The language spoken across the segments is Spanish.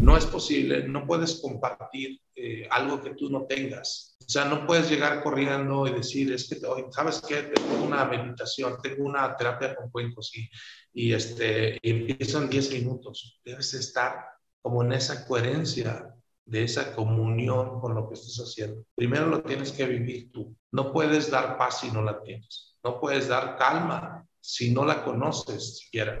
No es posible, no puedes compartir eh, algo que tú no tengas. O sea, no puedes llegar corriendo y decir, es que, hoy, ¿sabes qué? Tengo una meditación, tengo una terapia con cuencos y, y, este, y empiezo en 10 minutos. Debes estar como en esa coherencia de esa comunión con lo que estás haciendo. Primero lo tienes que vivir tú. No puedes dar paz si no la tienes. No puedes dar calma si no la conoces siquiera.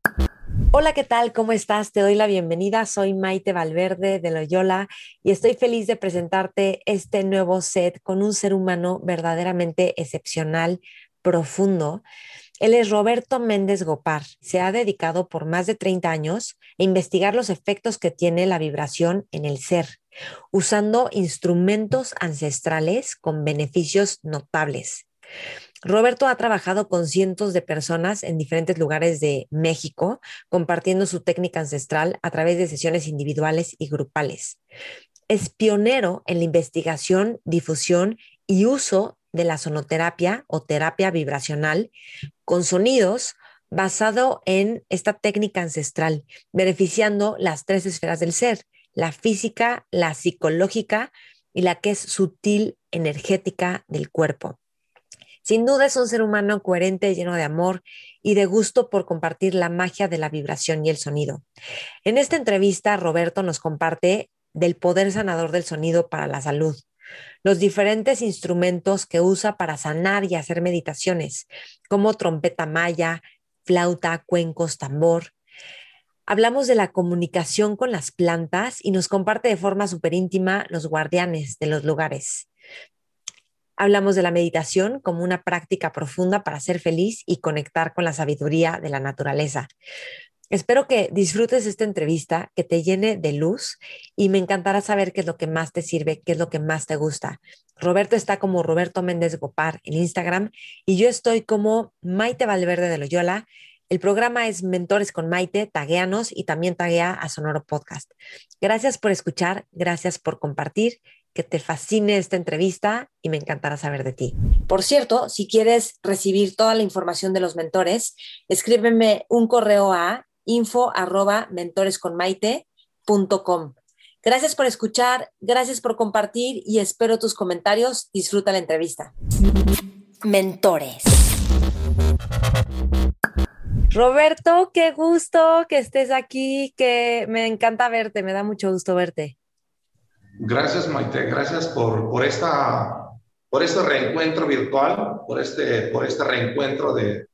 Hola, ¿qué tal? ¿Cómo estás? Te doy la bienvenida. Soy Maite Valverde de Loyola y estoy feliz de presentarte este nuevo set con un ser humano verdaderamente excepcional, profundo. Él es Roberto Méndez Gopar. Se ha dedicado por más de 30 años a investigar los efectos que tiene la vibración en el ser, usando instrumentos ancestrales con beneficios notables. Roberto ha trabajado con cientos de personas en diferentes lugares de México, compartiendo su técnica ancestral a través de sesiones individuales y grupales. Es pionero en la investigación, difusión y uso de la sonoterapia o terapia vibracional con sonidos basado en esta técnica ancestral, beneficiando las tres esferas del ser, la física, la psicológica y la que es sutil energética del cuerpo. Sin duda es un ser humano coherente, lleno de amor y de gusto por compartir la magia de la vibración y el sonido. En esta entrevista, Roberto nos comparte del poder sanador del sonido para la salud, los diferentes instrumentos que usa para sanar y hacer meditaciones, como trompeta maya, flauta, cuencos, tambor. Hablamos de la comunicación con las plantas y nos comparte de forma súper íntima los guardianes de los lugares. Hablamos de la meditación como una práctica profunda para ser feliz y conectar con la sabiduría de la naturaleza. Espero que disfrutes esta entrevista, que te llene de luz y me encantará saber qué es lo que más te sirve, qué es lo que más te gusta. Roberto está como Roberto Méndez Gopar en Instagram y yo estoy como Maite Valverde de Loyola. El programa es Mentores con Maite, tagueanos y también taguea a Sonoro Podcast. Gracias por escuchar, gracias por compartir que te fascine esta entrevista y me encantará saber de ti. Por cierto, si quieres recibir toda la información de los mentores, escríbeme un correo a info. Gracias por escuchar, gracias por compartir y espero tus comentarios. Disfruta la entrevista. Mentores. Roberto, qué gusto que estés aquí, que me encanta verte, me da mucho gusto verte. Gracias, Maite. Gracias por, por, esta, por este reencuentro virtual, por este, por este reencuentro de,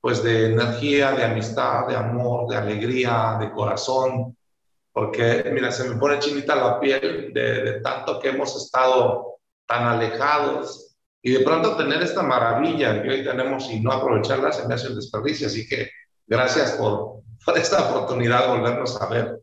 pues de energía, de amistad, de amor, de alegría, de corazón. Porque, mira, se me pone chinita la piel de, de tanto que hemos estado tan alejados y de pronto tener esta maravilla que hoy tenemos y no aprovecharla se me hace un desperdicio. Así que gracias por, por esta oportunidad de volvernos a ver.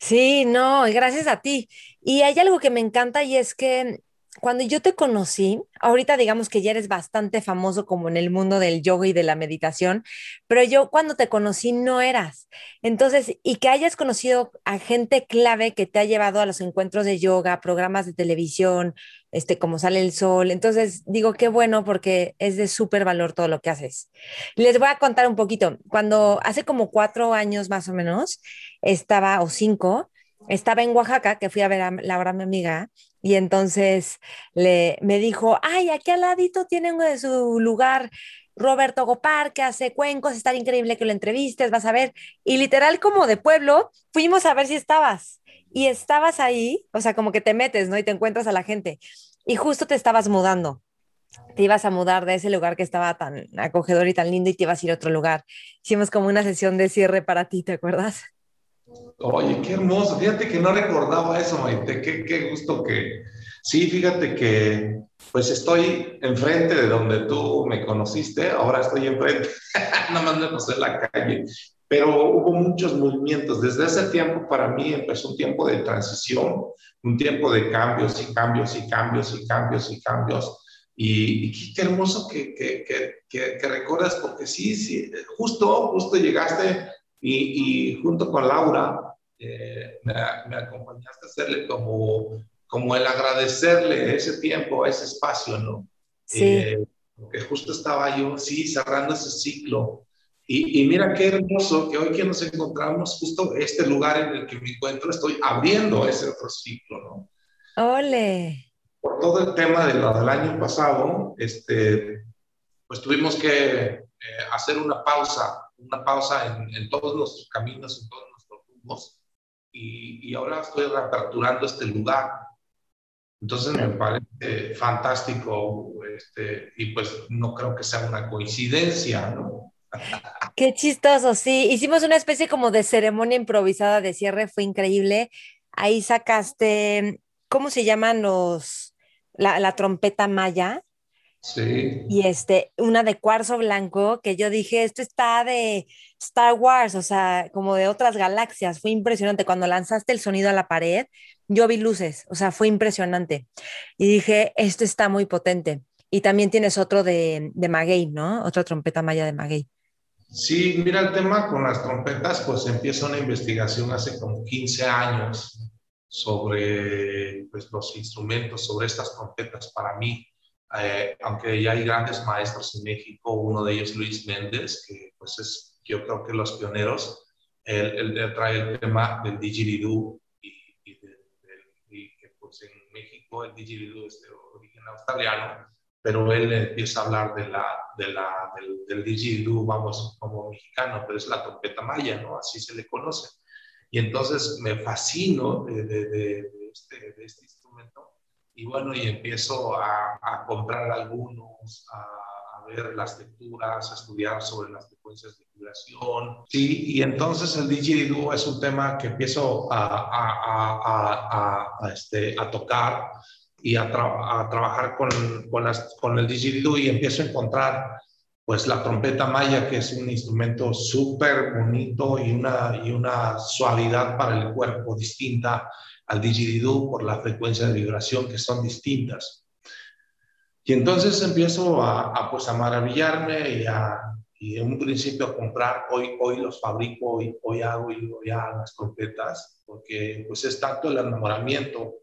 Sí, no, gracias a ti. Y hay algo que me encanta y es que cuando yo te conocí, ahorita digamos que ya eres bastante famoso como en el mundo del yoga y de la meditación, pero yo cuando te conocí no eras. Entonces, y que hayas conocido a gente clave que te ha llevado a los encuentros de yoga, programas de televisión, este, como sale el sol. Entonces, digo, qué bueno porque es de súper valor todo lo que haces. Les voy a contar un poquito. Cuando hace como cuatro años más o menos, estaba, o cinco, estaba en Oaxaca, que fui a ver a Laura, mi amiga, y entonces le, me dijo, ay, aquí al ladito tienen de su lugar Roberto Gopar, que hace cuencos, está increíble que lo entrevistes, vas a ver. Y literal como de pueblo, fuimos a ver si estabas. Y estabas ahí, o sea, como que te metes, ¿no? Y te encuentras a la gente. Y justo te estabas mudando. Te ibas a mudar de ese lugar que estaba tan acogedor y tan lindo y te ibas a ir a otro lugar. Hicimos como una sesión de cierre para ti, ¿te acuerdas? Oye, qué hermoso. Fíjate que no recordaba eso, Maite. Qué, qué gusto que... Sí, fíjate que pues estoy enfrente de donde tú me conociste. Ahora estoy enfrente. Nada más me pasé la calle. pero hubo muchos movimientos. Desde ese tiempo para mí empezó un tiempo de transición, un tiempo de cambios y cambios y cambios y cambios y cambios. Y, qué hermoso que, que, que, que, recuerdas, porque sí, sí, justo, justo llegaste y, y junto con Laura eh, me, me, acompañaste a hacerle como, como el agradecerle ese tiempo, ese espacio, ¿no? Sí. Eh, porque justo estaba yo, sí, cerrando ese ciclo y, mira qué hermoso que hoy que nos encontramos, justo este lugar en el que me encuentro, estoy abriendo ese otro ciclo, ¿no? ¡Ole! Por todo el tema de del año pasado, este, pues tuvimos que eh, hacer una pausa, una pausa en, en, todos nuestros caminos, en todos nuestros rumbos, y, y ahora estoy reaperturando este lugar. Entonces me parece fantástico, este, y pues no creo que sea una coincidencia, ¿no? Qué chistoso, sí. Hicimos una especie como de ceremonia improvisada de cierre, fue increíble. Ahí sacaste, ¿cómo se llaman los, la, trompeta maya? Sí. Y este, una de cuarzo blanco, que yo dije, esto está de Star Wars, o sea, como de otras galaxias. Fue impresionante. Cuando lanzaste el sonido a la pared, yo vi luces, o sea, fue impresionante. Y dije, esto está muy potente. Y también tienes otro de, de maguey, ¿no? Otra trompeta maya de maguey. Sí, mira el tema con las trompetas, pues empieza una investigación hace como 15 años sobre pues, los instrumentos, sobre estas trompetas para mí. Eh, aunque ya hay grandes maestros en México, uno de ellos Luis Méndez, que pues es yo creo que los pioneros, él, él trae el tema del didgeridoo y, y, y, que pues en México el didgeridoo es de origen australiano pero él empieza a hablar de la, de la, del, del vamos, como mexicano, pero es la trompeta maya, ¿no? Así se le conoce. Y entonces me fascino de, de, de, este, de este, instrumento y bueno, y empiezo a, a comprar algunos, a, a, ver las lecturas, a estudiar sobre las frecuencias de vibración. Sí, y entonces el didgeridoo es un tema que empiezo a, a, este, tocar y a, a trabajar con, con, las, con el didgeridoo y empiezo a encontrar pues la trompeta maya, que es un instrumento súper bonito y una, y una suavidad para el cuerpo distinta al didgeridoo por la frecuencia de vibración que son distintas. Y entonces empiezo a, a pues a maravillarme y, a, y en un principio a comprar, hoy, hoy los fabrico, hoy, hoy hago y ya las trompetas, porque pues es tanto el enamoramiento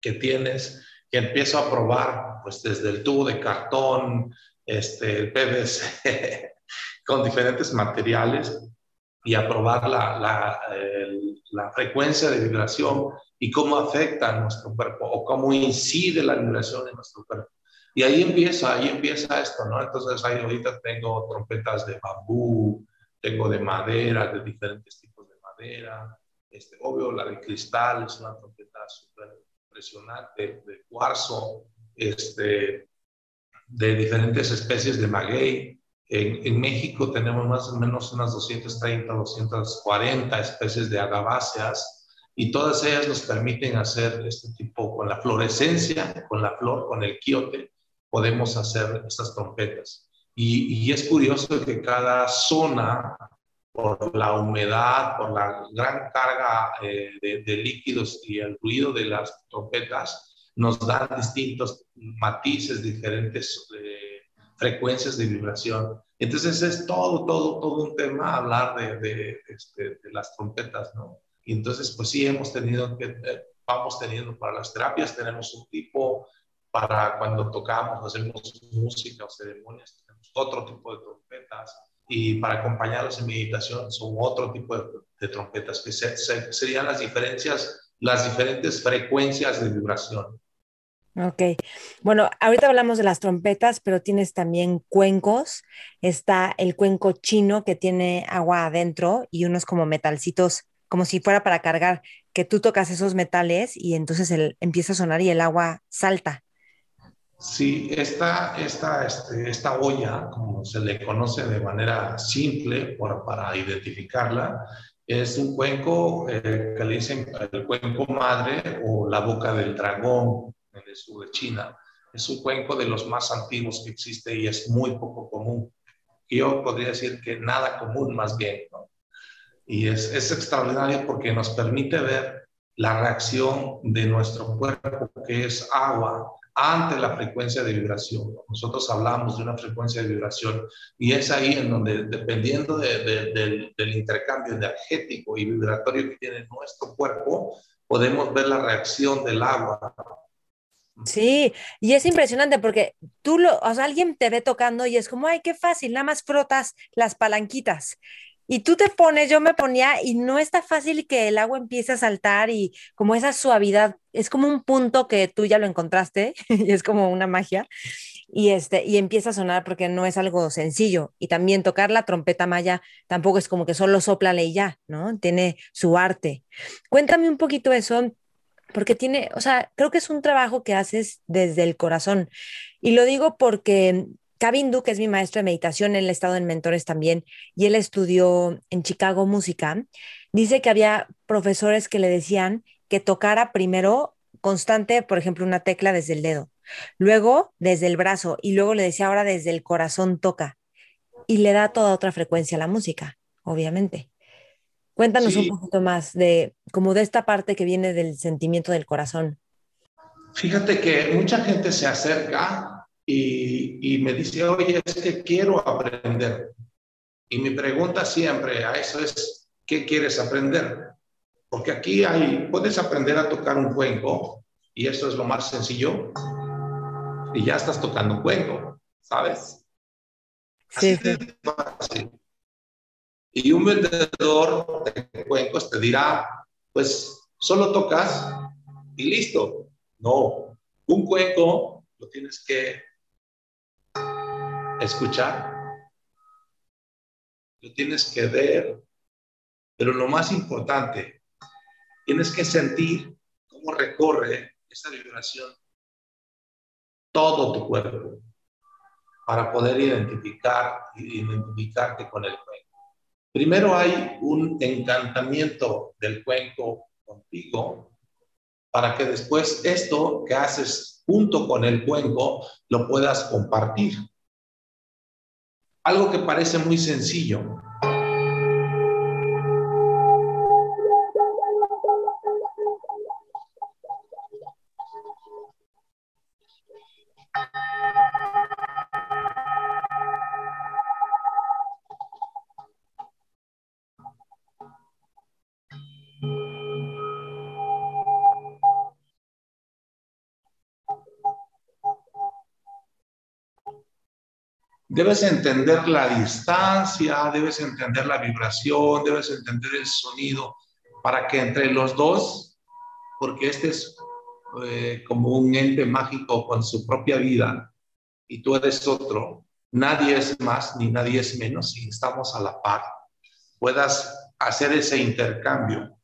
que tienes, que empiezo a probar, pues desde el tubo de cartón, este, el PVC, con diferentes materiales y a probar la, la, la, frecuencia de vibración y cómo afecta a nuestro cuerpo o cómo incide la vibración en nuestro cuerpo. Y ahí empieza, ahí empieza esto, ¿no? Entonces ahí ahorita tengo trompetas de bambú, tengo de madera, de diferentes tipos de madera, este, obvio la de cristal es una trompeta súper impresionante de cuarzo, este, de diferentes especies de maguey. En, en, México tenemos más o menos unas 230, 240 especies de agaváceas y todas ellas nos permiten hacer este tipo, con la florescencia, con la flor, con el quiote, podemos hacer estas trompetas. Y, y es curioso que cada zona por la humedad, por la gran carga eh, de, líquidos y el ruido de las trompetas, nos dan distintos matices, diferentes eh, frecuencias de vibración. Entonces es todo, todo, todo un tema hablar de, de, este, de las trompetas, ¿no? Y entonces, pues sí, hemos tenido que, eh, vamos teniendo para las terapias, tenemos un tipo, para cuando tocamos, hacemos música o ceremonias, tenemos otro tipo de trompetas y para acompañarlos en meditación son otro tipo de, trompetas que serían las diferencias, las diferentes frecuencias de vibración. Ok, bueno, ahorita hablamos de las trompetas, pero tienes también cuencos. Está el cuenco chino que tiene agua adentro y unos como metalcitos, como si fuera para cargar, que tú tocas esos metales y entonces empieza a sonar y el agua salta. Sí, esta, esta, este, esta olla, como se le conoce de manera simple para identificarla, es un cuenco eh, que le dicen el cuenco madre o la boca del dragón en sur de China. Es un cuenco de los más antiguos que existe y es muy poco común. Yo podría decir que nada común más bien. Y es, es extraordinario porque nos permite ver la reacción de nuestro cuerpo, que es agua, ante la frecuencia de vibración. Nosotros hablamos de una frecuencia de vibración y es ahí en donde, dependiendo del, intercambio energético y vibratorio que tiene nuestro cuerpo, podemos ver la reacción del agua. Sí, y es impresionante porque tú lo, o sea, alguien te ve tocando y es como, ay, qué fácil, nada más frotas las palanquitas. Y tú te pones, yo me ponía y no está fácil que el agua empiece a saltar y como esa suavidad, es como un punto que tú ya lo encontraste y es como una magia y este y empieza a sonar porque no es algo sencillo y también tocar la trompeta maya tampoco es como que solo soplale y ya, ¿no? Tiene su arte. Cuéntame un poquito eso porque tiene, o sea, creo que es un trabajo que haces desde el corazón y lo digo porque Cabindu, que es mi maestro de meditación, él ha estado en mentores también y él estudió en Chicago música, dice que había profesores que le decían que tocara primero constante, por ejemplo, una tecla desde el dedo, luego desde el brazo y luego le decía ahora desde el corazón toca y le da toda otra frecuencia a la música, obviamente. Cuéntanos un poquito más de como de esta parte que viene del sentimiento del corazón. Fíjate que mucha gente se acerca y, me dice, oye, es que quiero aprender. Y mi pregunta siempre a eso es, ¿qué quieres aprender? Porque aquí hay, puedes aprender a tocar un cuenco y eso es lo más sencillo y ya estás tocando un cuenco, ¿sabes? Así sí. fácil. Y un vendedor de cuencos te dirá, pues solo tocas y listo. No, un cuenco lo tienes que escuchar, lo tienes que ver, pero lo más importante, tienes que sentir cómo recorre esa vibración todo tu cuerpo para poder identificar identificarte con el cuenco. Primero hay un encantamiento del cuenco contigo para que después esto que haces junto con el cuenco lo puedas compartir algo que parece muy sencillo. Debes entender la distancia, debes entender la vibración, debes entender el sonido, para que entre los dos, porque este es eh, como un ente mágico con su propia vida y tú eres otro, nadie es más ni nadie es menos y estamos a la par, puedas hacer ese intercambio.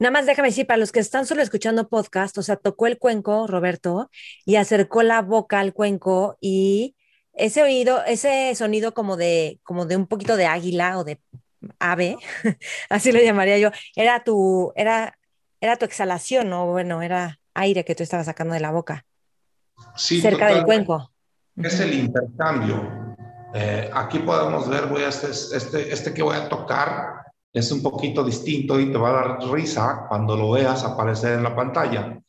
Nada más déjame decir, para los que están solo escuchando podcast, o sea, tocó el cuenco, Roberto, y acercó la boca al cuenco y ese oído, ese sonido como de, como de un poquito de águila o de ave, así lo llamaría yo, era tu, era, era tu exhalación, ¿no? Bueno, era aire que tú estabas sacando de la boca. Sí, cerca del cuenco. Es el intercambio. Eh, aquí podemos ver, voy a este, este, este que voy a tocar es un poquito distinto y te va a dar risa cuando lo veas aparecer en la pantalla,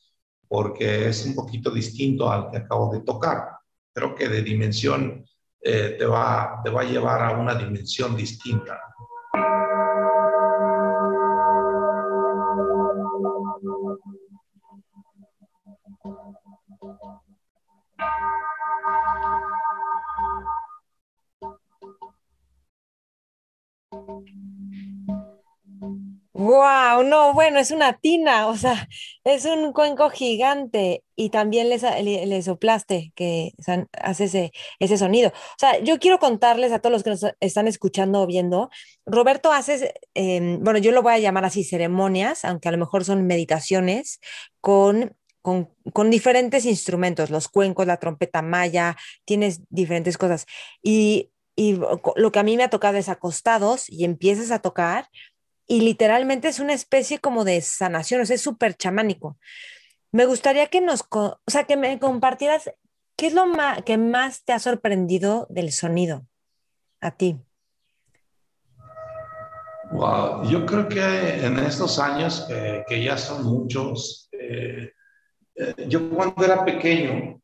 porque es un poquito distinto al que acabo de tocar creo que de dimensión eh, te, va, te va a llevar a una dimensión distinta. Wow, no, bueno, es una tina, o sea, es un cuenco gigante y también les, le, soplaste que hace ese, ese sonido. O sea, yo quiero contarles a todos los que nos están escuchando o viendo, Roberto hace, em, bueno, yo lo voy a llamar así ceremonias, aunque a lo mejor son meditaciones con con, con, diferentes instrumentos, los cuencos, la trompeta maya, tienes diferentes cosas. Y, y, lo que a mí me ha tocado es acostados y empiezas a tocar y literalmente es una especie como de sanación, o sea, es súper chamánico. Me gustaría que nos, o sea, que me compartieras qué es lo que más te ha sorprendido del sonido a ti. Wow, yo creo que en estos años, que ya son muchos, eh, eh, yo cuando era pequeño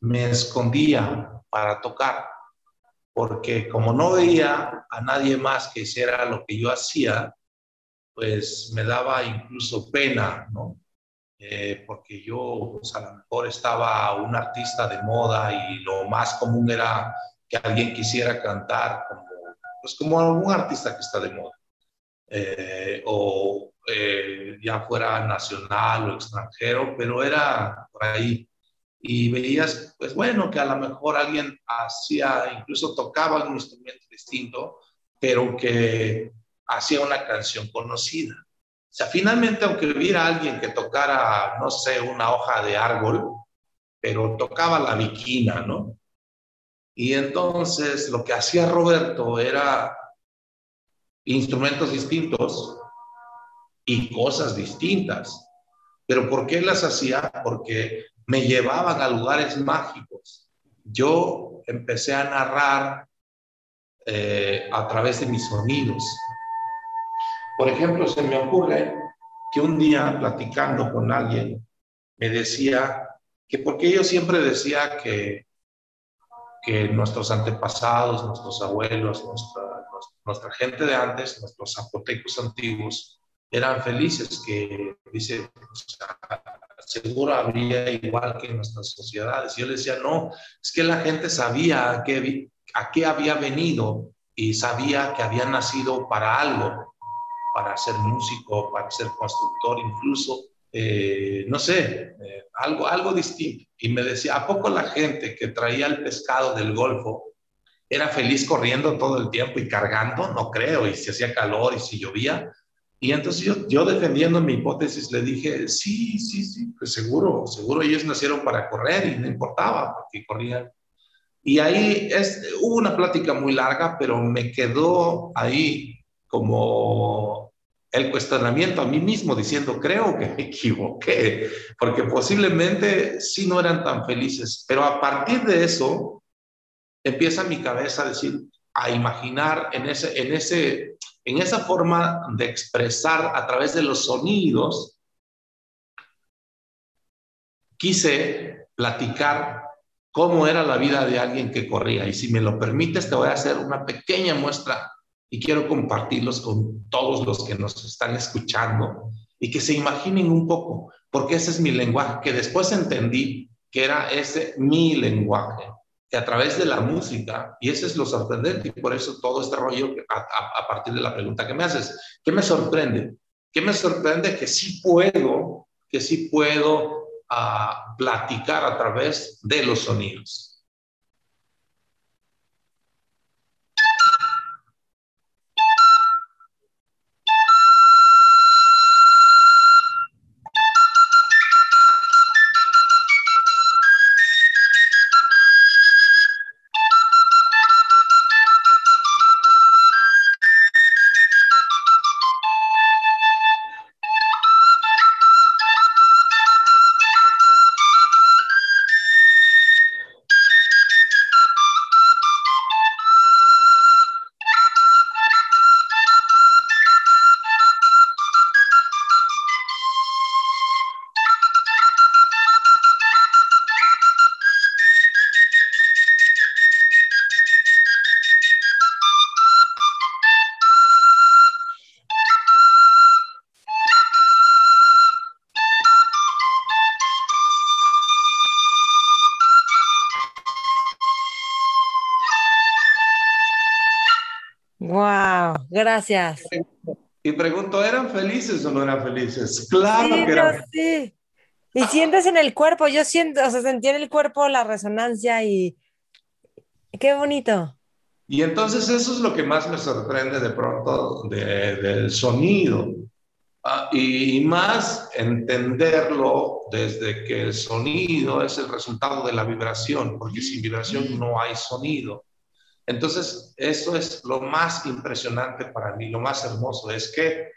me escondía para tocar, porque como no veía a nadie más que hiciera lo que yo hacía, pues me daba incluso pena, ¿no? Eh, porque yo pues, a lo mejor estaba un artista de moda y lo más común era que alguien quisiera cantar como, pues como algún artista que está de moda. Eh, o eh, ya fuera nacional o extranjero, pero era por ahí. Y veías, pues bueno, que a lo mejor alguien hacía, incluso tocaba un instrumento distinto, pero que hacía una canción conocida. O sea, finalmente, aunque hubiera alguien que tocara, no sé, una hoja de árbol, pero tocaba la viquina, ¿no? Y entonces lo que hacía Roberto era instrumentos distintos y cosas distintas. Pero ¿por qué las hacía? Porque me llevaban a lugares mágicos. Yo empecé a narrar eh, a través de mis sonidos. Por ejemplo, se me ocurre que un día platicando con alguien me decía que porque yo siempre decía que, que nuestros antepasados, nuestros abuelos, nuestra, nuestra gente de antes, nuestros zapotecos antiguos, eran felices, que dice, seguro habría igual que en nuestras sociedades. Yo le decía, no, es que la gente sabía a qué, a qué había venido y sabía que había nacido para algo, para ser músico, para ser constructor, incluso, eh, no sé, eh, algo, algo distinto. Y me decía, ¿a poco la gente que traía el pescado del Golfo era feliz corriendo todo el tiempo y cargando? No creo, y si hacía calor y si llovía. Y entonces yo, yo defendiendo mi hipótesis le dije, sí, sí, sí, pues seguro, seguro ellos nacieron para correr y no importaba porque corrían. Y ahí es, hubo una plática muy larga, pero me quedó ahí como el cuestionamiento a mí mismo diciendo, creo que me equivoqué, porque posiblemente sí no eran tan felices, pero a partir de eso empieza mi cabeza a decir, a imaginar en, ese, en, ese, en esa forma de expresar a través de los sonidos, quise platicar cómo era la vida de alguien que corría. Y si me lo permites, te voy a hacer una pequeña muestra y quiero compartirlos con todos los que nos están escuchando y que se imaginen un poco, porque ese es mi lenguaje, que después entendí que era ese mi lenguaje que a través de la música, y eso es lo sorprendente, y por eso todo este rollo a, partir de la pregunta que me haces, ¿qué me sorprende? ¿Qué me sorprende? Que sí puedo, que sí puedo ah, platicar a través de los sonidos. Gracias. Y pregunto, ¿eran felices o no eran felices? Claro que eran. Sí. Y sientes en el cuerpo, yo siento, o sea, sentí en el cuerpo la resonancia y qué bonito. Y entonces eso es lo que más me sorprende de pronto del sonido. Ah, y, más entenderlo desde que el sonido es el resultado de la vibración, porque sin vibración no hay sonido. Entonces, eso es lo más impresionante para mí, lo más hermoso, es que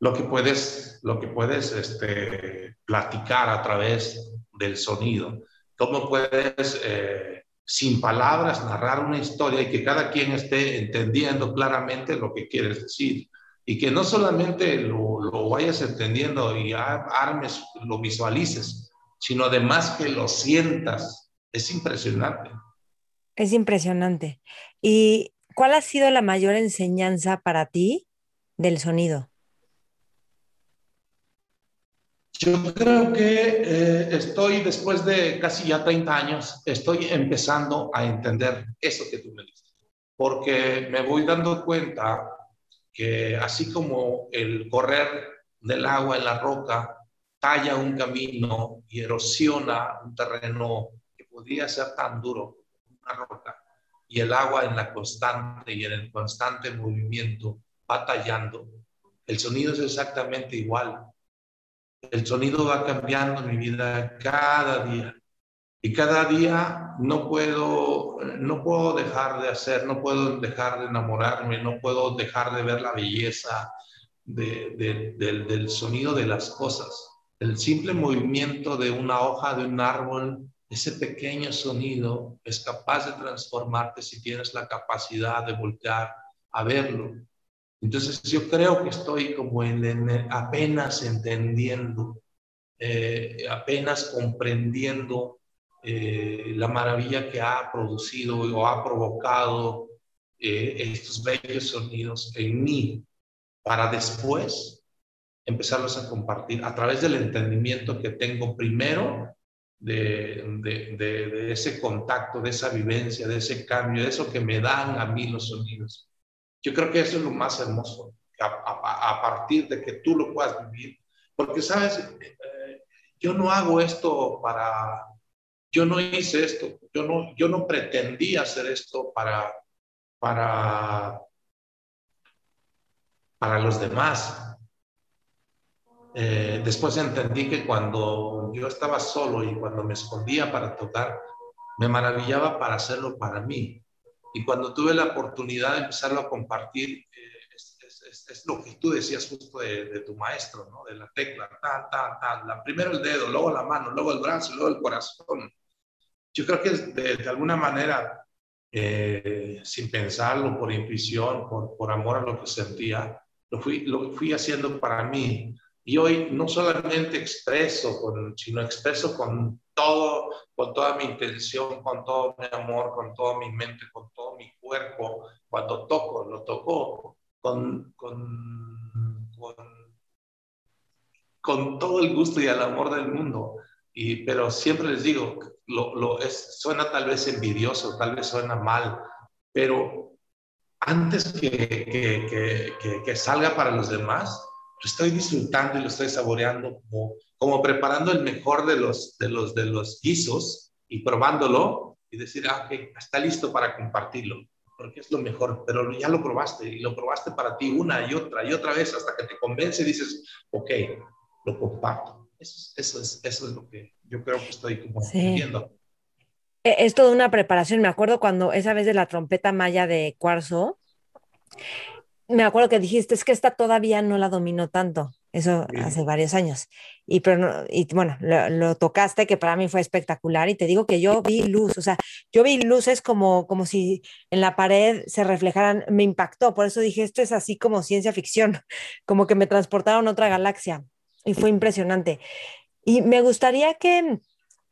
lo que puedes, lo que puedes este, platicar a través del sonido, cómo puedes eh, sin palabras, narrar una historia y que cada quien esté entendiendo claramente lo que quieres decir. Y que no solamente lo, lo vayas entendiendo y armes, lo visualices, sino además que lo sientas. Es impresionante. Es impresionante. ¿Y cuál ha sido la mayor enseñanza para ti del sonido? Yo creo que eh, estoy, después de casi ya 30 años, estoy empezando a entender eso que tú me dices, porque me voy dando cuenta que así como el correr del agua en la roca talla un camino y erosiona un terreno que podría ser tan duro una y el agua en la constante y en el constante movimiento va tallando, el sonido es exactamente igual el sonido va cambiando mi vida cada día. Y cada día no puedo, no puedo dejar de hacer, no puedo dejar de enamorarme, no puedo dejar de ver la belleza del, sonido de las cosas. El simple movimiento de una hoja de un árbol, ese pequeño sonido es capaz de transformarte si tienes la capacidad de voltear a verlo. Entonces yo creo que estoy como en, apenas entendiendo, eh, apenas comprendiendo eh, la maravilla que ha producido o ha provocado eh, estos bellos sonidos en mí, para después empezarlos a compartir a través del entendimiento que tengo primero de, de, ese contacto, de esa vivencia, de ese cambio, de eso que me dan a mí los sonidos. Yo creo que eso es lo más hermoso, a, partir de que tú lo puedas vivir. Porque, sabes, eh, yo no hago esto para, yo no hice esto, yo no, yo no pretendía hacer esto para, para, para los demás. Eh, después entendí que cuando yo estaba solo y cuando me escondía para tocar, me maravillaba para hacerlo para mí. Y cuando tuve la oportunidad de empezarlo a compartir, eh, es, lo que tú decías justo de, tu maestro, ¿no? De la tecla, tal, tal, tal. La, primero el dedo, luego la mano, luego el brazo, luego el corazón. Yo creo que de, de alguna manera, eh, sin pensarlo, por intuición, por, por amor a lo que sentía, lo fui, lo fui haciendo para mí. Y hoy no solamente expreso, con, sino expreso con todo, con toda mi intención, con todo mi amor, con toda mi mente, con todo mi cuerpo. Cuando toco, lo toco con, con, con, todo el gusto y el amor del mundo. Y, pero siempre les digo, lo, lo es, suena tal vez envidioso, tal vez suena mal, pero antes que, que, que, que salga para los demás, lo estoy disfrutando y lo estoy saboreando como, como preparando el mejor de los, de, los, de los guisos y probándolo y decir, ah, ok, está listo para compartirlo, porque es lo mejor, pero ya lo probaste y lo probaste para ti una y otra y otra vez hasta que te convence y dices, ok, lo comparto. Eso, eso, es, eso es lo que yo creo que estoy como viendo. E, es toda una preparación. Me acuerdo cuando esa vez de la trompeta maya de cuarzo, me acuerdo que dijiste, es que esta todavía no la dominó tanto, eso hace varios años. Y, pero y bueno, lo, tocaste, que para mí fue espectacular. Y te digo que yo vi luz, o sea, yo vi luces como, como si en la pared se reflejaran, me impactó. Por eso dije, esto es así como ciencia ficción, como que me transportaron a otra galaxia. Y fue impresionante. Y me gustaría que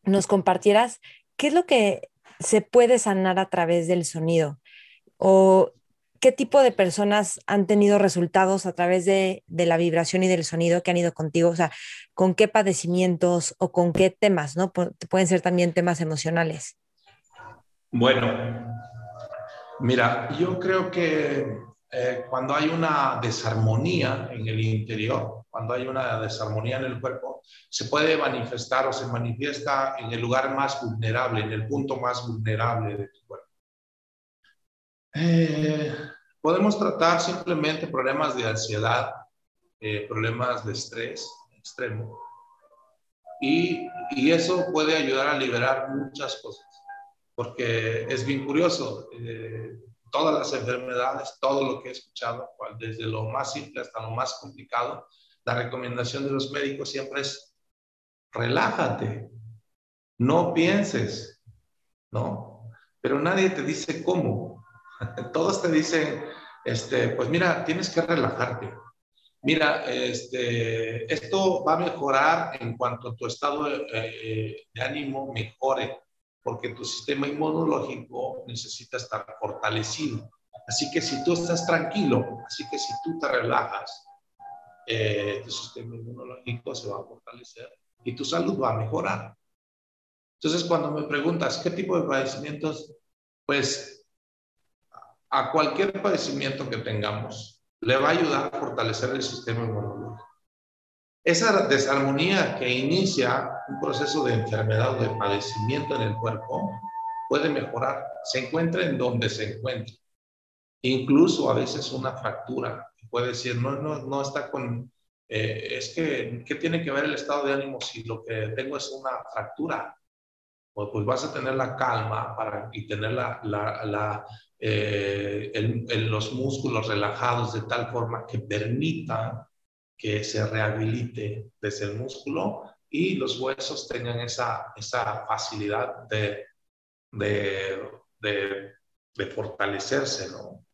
nos compartieras qué es lo que se puede sanar a través del sonido. O ¿qué tipo de personas han tenido resultados a través de, la vibración y del sonido que han ido contigo? O sea, ¿con qué padecimientos o con qué temas, no? pueden ser también temas emocionales. Bueno, mira, yo creo que eh, cuando hay una desarmonía en el interior, cuando hay una desarmonía en el cuerpo, se puede manifestar o se manifiesta en el lugar más vulnerable, en el punto más vulnerable de tu cuerpo. Eh, podemos tratar simplemente problemas de ansiedad, eh, problemas de estrés extremo. Y, y, eso puede ayudar a liberar muchas cosas, porque es bien curioso. Eh, todas las enfermedades, todo lo que he escuchado, desde lo más simple hasta lo más complicado, la recomendación de los médicos siempre es relájate, no pienses, ¿no? pero nadie te dice cómo. Todos te dicen, este, pues mira, tienes que relajarte. Mira, este, esto va a mejorar en cuanto tu estado de, de ánimo mejore, porque tu sistema inmunológico necesita estar fortalecido. Así que si tú estás tranquilo, así que si tú te relajas, eh, tu sistema inmunológico se va a fortalecer y tu salud va a mejorar. Entonces, cuando me preguntas qué tipo de padecimientos, pues a cualquier padecimiento que tengamos, le va a ayudar a fortalecer el sistema inmunológico. Esa desarmonía que inicia un proceso de enfermedad o de padecimiento en el cuerpo puede mejorar, se encuentra en donde se encuentre. Incluso a veces una fractura puede decir, no, no, no está con, eh, es que, ¿qué tiene que ver el estado de ánimo si lo que tengo es una fractura? Pues, pues vas a tener la calma para, y tener la, eh, los músculos relajados de tal forma que permita que se rehabilite desde el músculo y los huesos tengan esa, esa facilidad de, de fortalecerse, ¿no?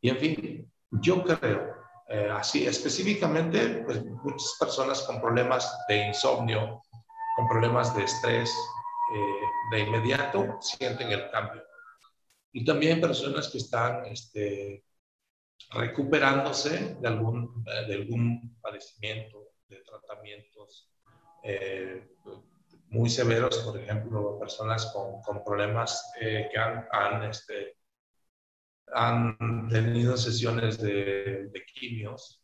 Y en fin, yo creo eh, así específicamente, pues muchas personas con problemas de insomnio, con problemas de estrés, eh, de inmediato sienten el cambio. Y también personas que están este, recuperándose de algún, de algún padecimiento, de tratamientos eh, muy severos, por ejemplo, personas con, con problemas que han, han este, han tenido sesiones de, de quimios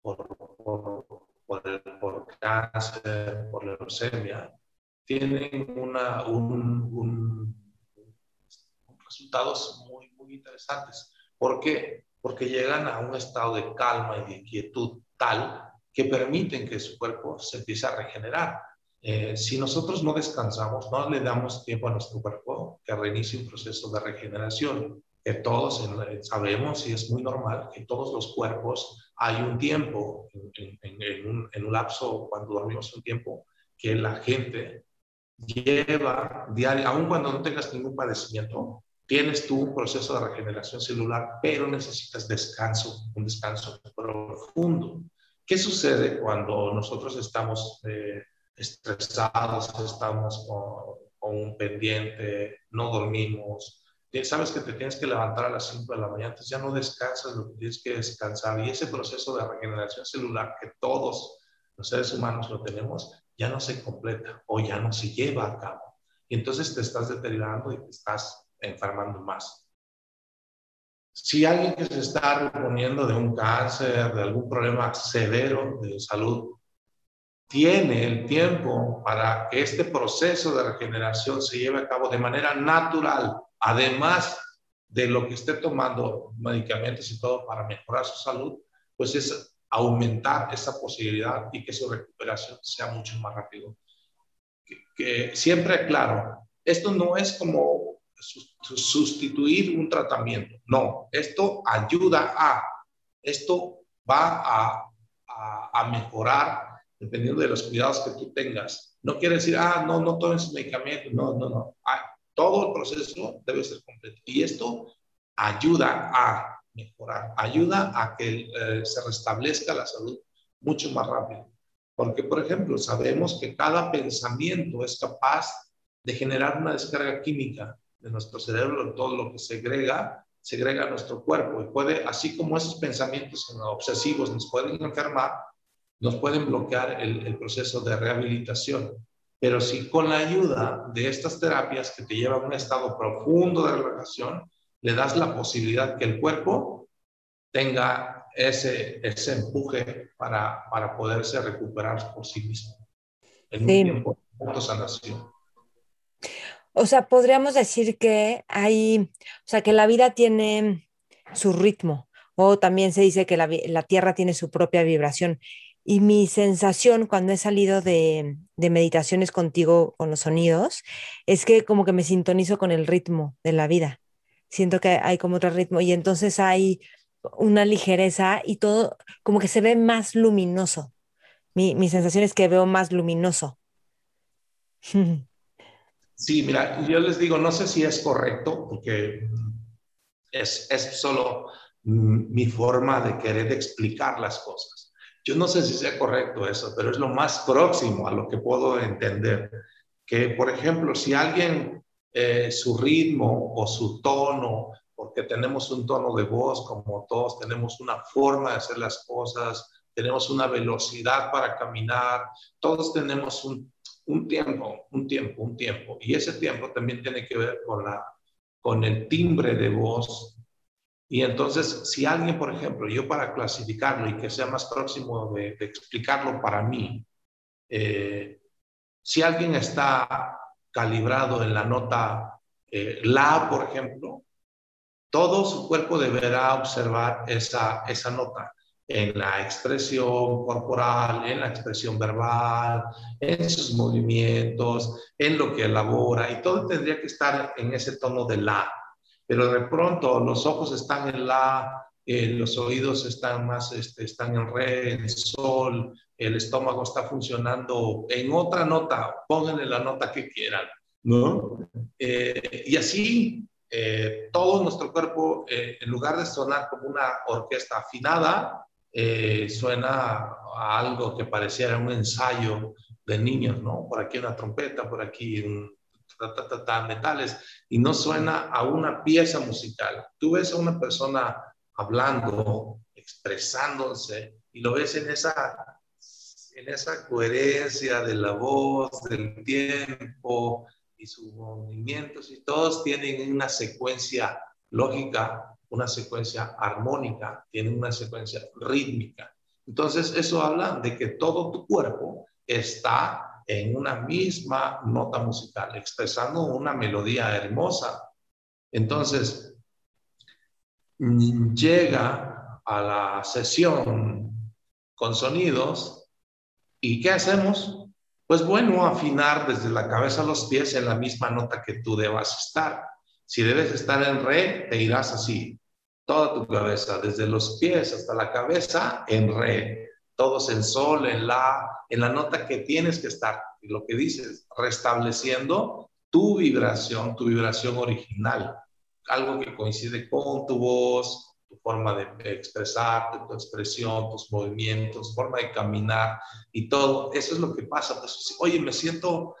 por, por, por, cáncer, por leucemia, tienen una, un, resultados muy, muy interesantes. ¿Por qué? Porque llegan a un estado de calma y de quietud tal que permiten que su cuerpo se empiece a regenerar. Eh, si nosotros no descansamos, no le damos tiempo a nuestro cuerpo que reinicie un proceso de regeneración, que todos sabemos y es muy normal que todos los cuerpos hay un tiempo, en, un, en, un, lapso cuando dormimos un tiempo, que la gente lleva diario, aun cuando no tengas ningún padecimiento, tienes tú un proceso de regeneración celular, pero necesitas descanso, un descanso profundo. ¿Qué sucede cuando nosotros estamos eh, estresados, estamos con, un pendiente, no dormimos, sabes que te tienes que levantar a las 5 de la mañana, entonces ya no descansas lo que tienes que descansar. Y ese proceso de regeneración celular que todos los seres humanos lo tenemos, ya no se completa o ya no se lleva a cabo. Y entonces te estás deteriorando y te estás enfermando más. Si alguien que se está reponiendo de un cáncer, de algún problema severo de salud, tiene el tiempo para que este proceso de regeneración se lleve a cabo de manera natural, además de lo que esté tomando medicamentos y todo para mejorar su salud, pues es aumentar esa posibilidad y que su recuperación sea mucho más rápido. Que, siempre, claro, esto no es como sustituir un tratamiento, no, esto ayuda a, esto va a, a, a mejorar dependiendo de los cuidados que tú tengas. No quiere decir, ah, no, no tomes medicamento, no, no, no. Ah, todo el proceso debe ser completo. Y esto ayuda a mejorar, ayuda a que eh, se restablezca la salud mucho más rápido. Porque, por ejemplo, sabemos que cada pensamiento es capaz de generar una descarga química de nuestro cerebro, todo lo que segrega, segrega nuestro cuerpo. Y puede, así como esos pensamientos obsesivos nos pueden enfermar, nos pueden bloquear el, el proceso de rehabilitación. Pero si con la ayuda de estas terapias que te llevan a un estado profundo de relajación, le das la posibilidad que el cuerpo tenga ese, ese empuje para, para poderse recuperar por sí mismo en un tiempo de sanación. O sea, podríamos decir que hay, o sea, que la vida tiene su ritmo, o también se dice que la, la Tierra tiene su propia vibración. Y mi sensación cuando he salido de, meditaciones contigo con los sonidos es que como que me sintonizo con el ritmo de la vida. Siento que hay como otro ritmo y entonces hay una ligereza y todo como que se ve más luminoso. Mi, mi sensación es que veo más luminoso. Sí, mira, yo les digo, no sé si es correcto, porque es, es solo mi forma de querer explicar las cosas. Yo no sé si sea correcto eso, pero es lo más próximo a lo que puedo entender. Que, por ejemplo, si alguien, eh, su ritmo o su tono, porque tenemos un tono de voz, como todos tenemos una forma de hacer las cosas, tenemos una velocidad para caminar, todos tenemos un un tiempo, un tiempo, un tiempo. Y ese tiempo también tiene que ver con, la, con el timbre de voz. Y entonces, si alguien, por ejemplo, yo para clasificarlo y que sea más próximo de, explicarlo para mí, eh, si alguien está calibrado en la nota eh, La, por ejemplo, todo su cuerpo deberá observar esa, esa nota en la expresión corporal, en la expresión verbal, en sus movimientos, en lo que elabora, y todo tendría que estar en ese tono de la. Pero de pronto los ojos están en la, eh, los oídos están más, este, están en re, en sol, el estómago está funcionando en otra nota, pónganle la nota que quieran, ¿no? Eh, y así eh, todo nuestro cuerpo, en lugar de sonar como una orquesta afinada, eh, suena a algo que pareciera un ensayo de niños, ¿no? Por aquí una trompeta, por aquí un metales, y no suena a una pieza musical. Tú ves a una persona hablando, expresándose, y lo ves en esa, en esa coherencia de la voz, del tiempo y sus movimientos, y todos tienen una secuencia lógica una secuencia armónica, tiene una secuencia rítmica. Entonces, eso habla de que todo tu cuerpo está en una misma nota musical, expresando una melodía hermosa. Entonces, llega a la sesión con sonidos y ¿qué hacemos? Pues bueno, afinar desde la cabeza a los pies en la misma nota que tú debas estar. Si debes estar en re, te irás así toda tu cabeza, desde los pies hasta la cabeza, en re, todos en sol, en la, en la nota que tienes que estar. Lo que dices, restableciendo tu vibración, tu vibración original, algo que coincide con tu voz, tu forma de expresarte, tu expresión, tus movimientos, forma de caminar y todo. Eso es lo que pasa. Pues, oye, me siento,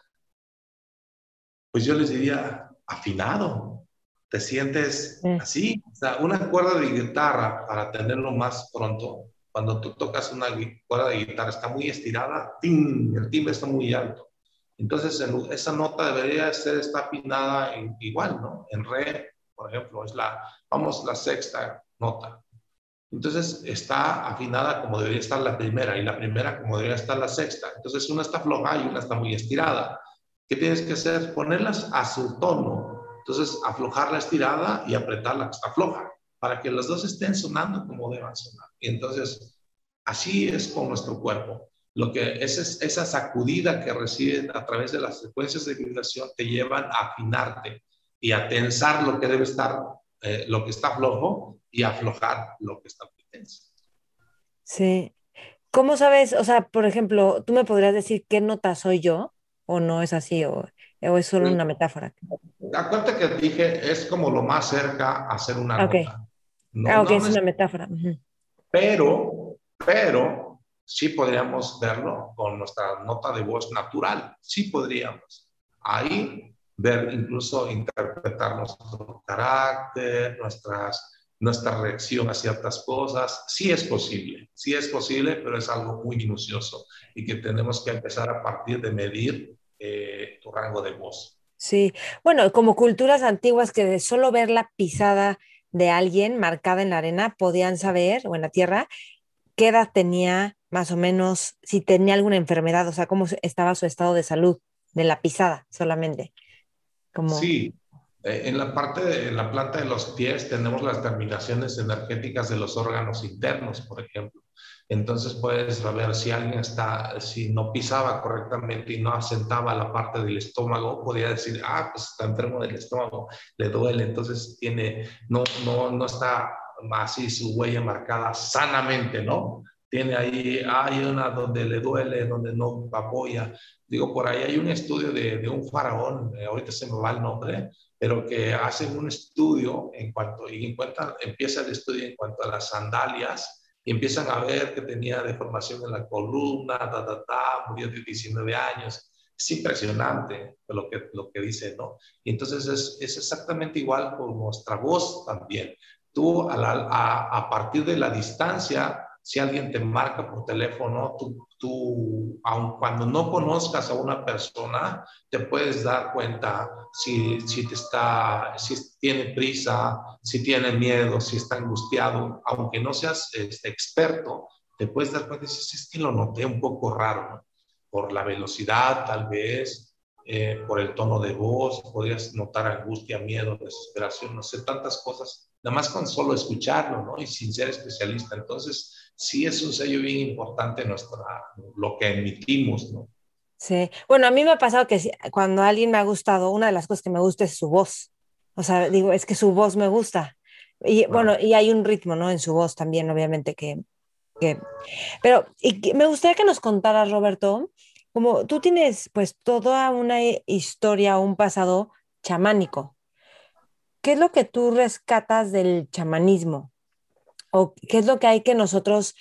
pues yo les diría, afinado, te sientes así. O sea, una cuerda de guitarra, para tenerlo más pronto, cuando tú tocas una cuerda de guitarra, está muy estirada, el timbre está muy alto. Entonces, esa nota debería ser, está afinada en, igual, ¿no? En re, por ejemplo, es la, vamos, la sexta nota. Entonces, está afinada como debería estar la primera y la primera como debería estar la sexta. Entonces, una está floja y una está muy estirada. ¿Qué tienes que hacer? Ponerlas a su tono, entonces, aflojar la estirada y apretar la que está floja, para que los dos estén sonando como deban sonar. Y entonces, así es con nuestro cuerpo. Lo que es, esa sacudida que reciben a través de las secuencias de vibración te llevan a afinarte y a tensar lo que debe estar, eh, lo que está flojo y aflojar lo que está muy tenso. Sí. ¿Cómo sabes? O sea, por ejemplo, tú me podrías decir qué nota soy yo o no es así o, es solo una metáfora acuérdate que dije, es como lo más cerca a hacer una nota. ah, ok, es una metáfora. Pero, pero, sí podríamos verlo con nuestra nota de voz natural. Sí podríamos. Ahí ver, incluso interpretar nuestro carácter, nuestras, nuestra reacción a ciertas cosas. Sí es posible, sí es posible, pero es algo muy minucioso y que tenemos que empezar a partir de medir eh, tu rango de voz. Sí, bueno, como culturas antiguas que de solo ver la pisada de alguien marcada en la arena podían saber, o en la tierra, qué edad tenía, más o menos, si tenía alguna enfermedad, o sea, cómo estaba su estado de salud de la pisada solamente. Como... Sí, en la parte de la planta de los pies tenemos las terminaciones energéticas de los órganos internos, por ejemplo. Entonces puedes saber si alguien está, si no pisaba correctamente y no asentaba la parte del estómago, podría decir, ah, pues está enfermo del estómago, le duele, entonces tiene, no, no, no está así su huella marcada sanamente, ¿no? tiene ahí, hay una donde le duele, donde no apoya. Digo, por ahí hay un estudio de, de un faraón, eh, ahorita se me va el nombre, pero que hacen un estudio en cuanto, y encuentran, empieza el estudio en cuanto a las sandalias, y empiezan a ver que tenía deformación en la columna, ta, ta, ta, murió de 19 años. Es impresionante lo que, lo que dice, ¿no? Y entonces es, es exactamente igual con nuestra voz también. Tú a, a, a partir de la distancia si alguien te marca por teléfono, tú, tú, aun cuando no conozcas a una persona, te puedes dar cuenta si, si, te está, si tiene prisa, si tiene miedo, si está angustiado, aunque no seas este, experto, te puedes dar cuenta, dices, es que lo noté un poco raro, por la velocidad tal vez, eh, por el tono de voz, podrías notar angustia, miedo, desesperación, no sé, tantas cosas, nada más con solo escucharlo, ¿no? Y sin ser especialista. Entonces, sí es un sello bien importante nuestra, lo que emitimos, ¿no? Sí, bueno, a mí me ha pasado que cuando alguien me ha gustado, una de las cosas que me gusta es su voz. O sea, digo, es que su voz me gusta. Y bueno, y hay un ritmo, ¿no? En su voz también, obviamente, que... que... Pero y me gustaría que nos contaras, Roberto, como tú tienes pues toda una historia, un pasado chamánico. ¿Qué es lo que tú rescatas del chamanismo? O qué es lo que hay que nosotros,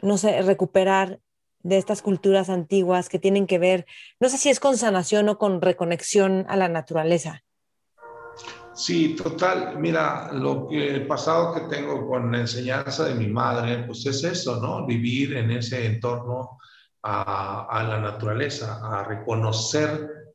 no sé, recuperar de estas culturas antiguas que tienen que ver, no sé si es con sanación o con reconexión a la naturaleza. Sí, total. Mira, lo que el pasado que tengo con la enseñanza de mi madre, pues es eso, ¿no? Vivir en ese entorno a, a la naturaleza, a reconocer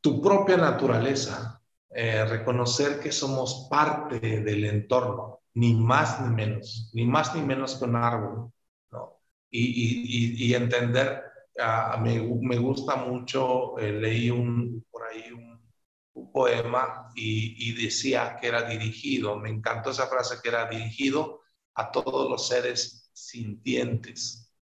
tu propia naturaleza, eh, reconocer que somos parte del entorno, ni más ni menos, ni más ni menos que un árbol, ¿no? Y, y, y entender, uh, me, me, gusta mucho, eh, leí un, por ahí un, un poema y, y, decía que era dirigido, me encantó esa frase que era dirigido a todos los seres sintientes,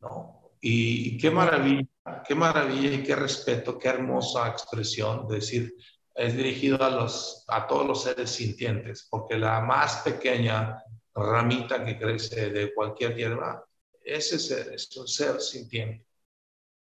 ¿no? Y qué maravilla, qué maravilla y qué respeto, qué hermosa expresión, decir, es dirigido a, los, a todos los seres sintientes, porque la más pequeña ramita que crece de cualquier hierba, ese ser es un ser sintiente.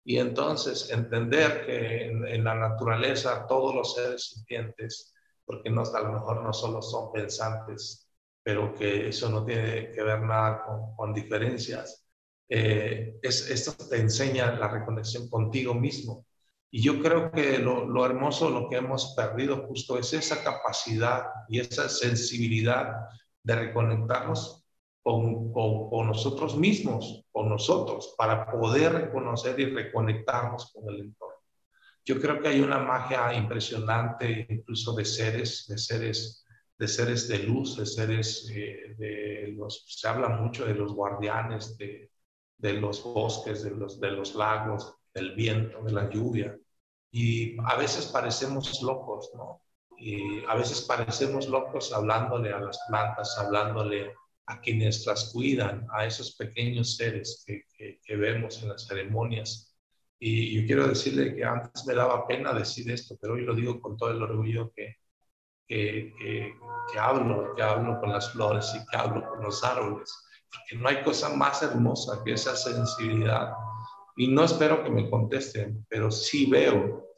Y entonces entender que en, la naturaleza todos los seres sintientes, porque no, a lo mejor no solo son pensantes, pero que eso no tiene que ver nada con, diferencias, eh, es, esto te enseña la reconexión contigo mismo y yo creo que lo, hermoso, lo que hemos perdido justo es esa capacidad y esa sensibilidad de reconectarnos con, con, nosotros mismos, con nosotros, para poder reconocer y reconectarnos con el entorno. Yo creo que hay una magia impresionante incluso de seres, de seres, de seres de luz, de seres eh, de los, se habla mucho de los guardianes de, de los bosques, de los, de los lagos, del viento, de la lluvia. Y a veces parecemos locos, ¿no? Y a veces parecemos locos hablándole a las plantas, hablándole a quienes las cuidan, a esos pequeños seres que, que, vemos en las ceremonias. Y yo quiero decirle que antes me daba pena decir esto, pero hoy lo digo con todo el orgullo que, que, que, hablo, que hablo con las flores y que hablo con los árboles, porque no hay cosa más hermosa que esa sensibilidad y no espero que me contesten, pero sí veo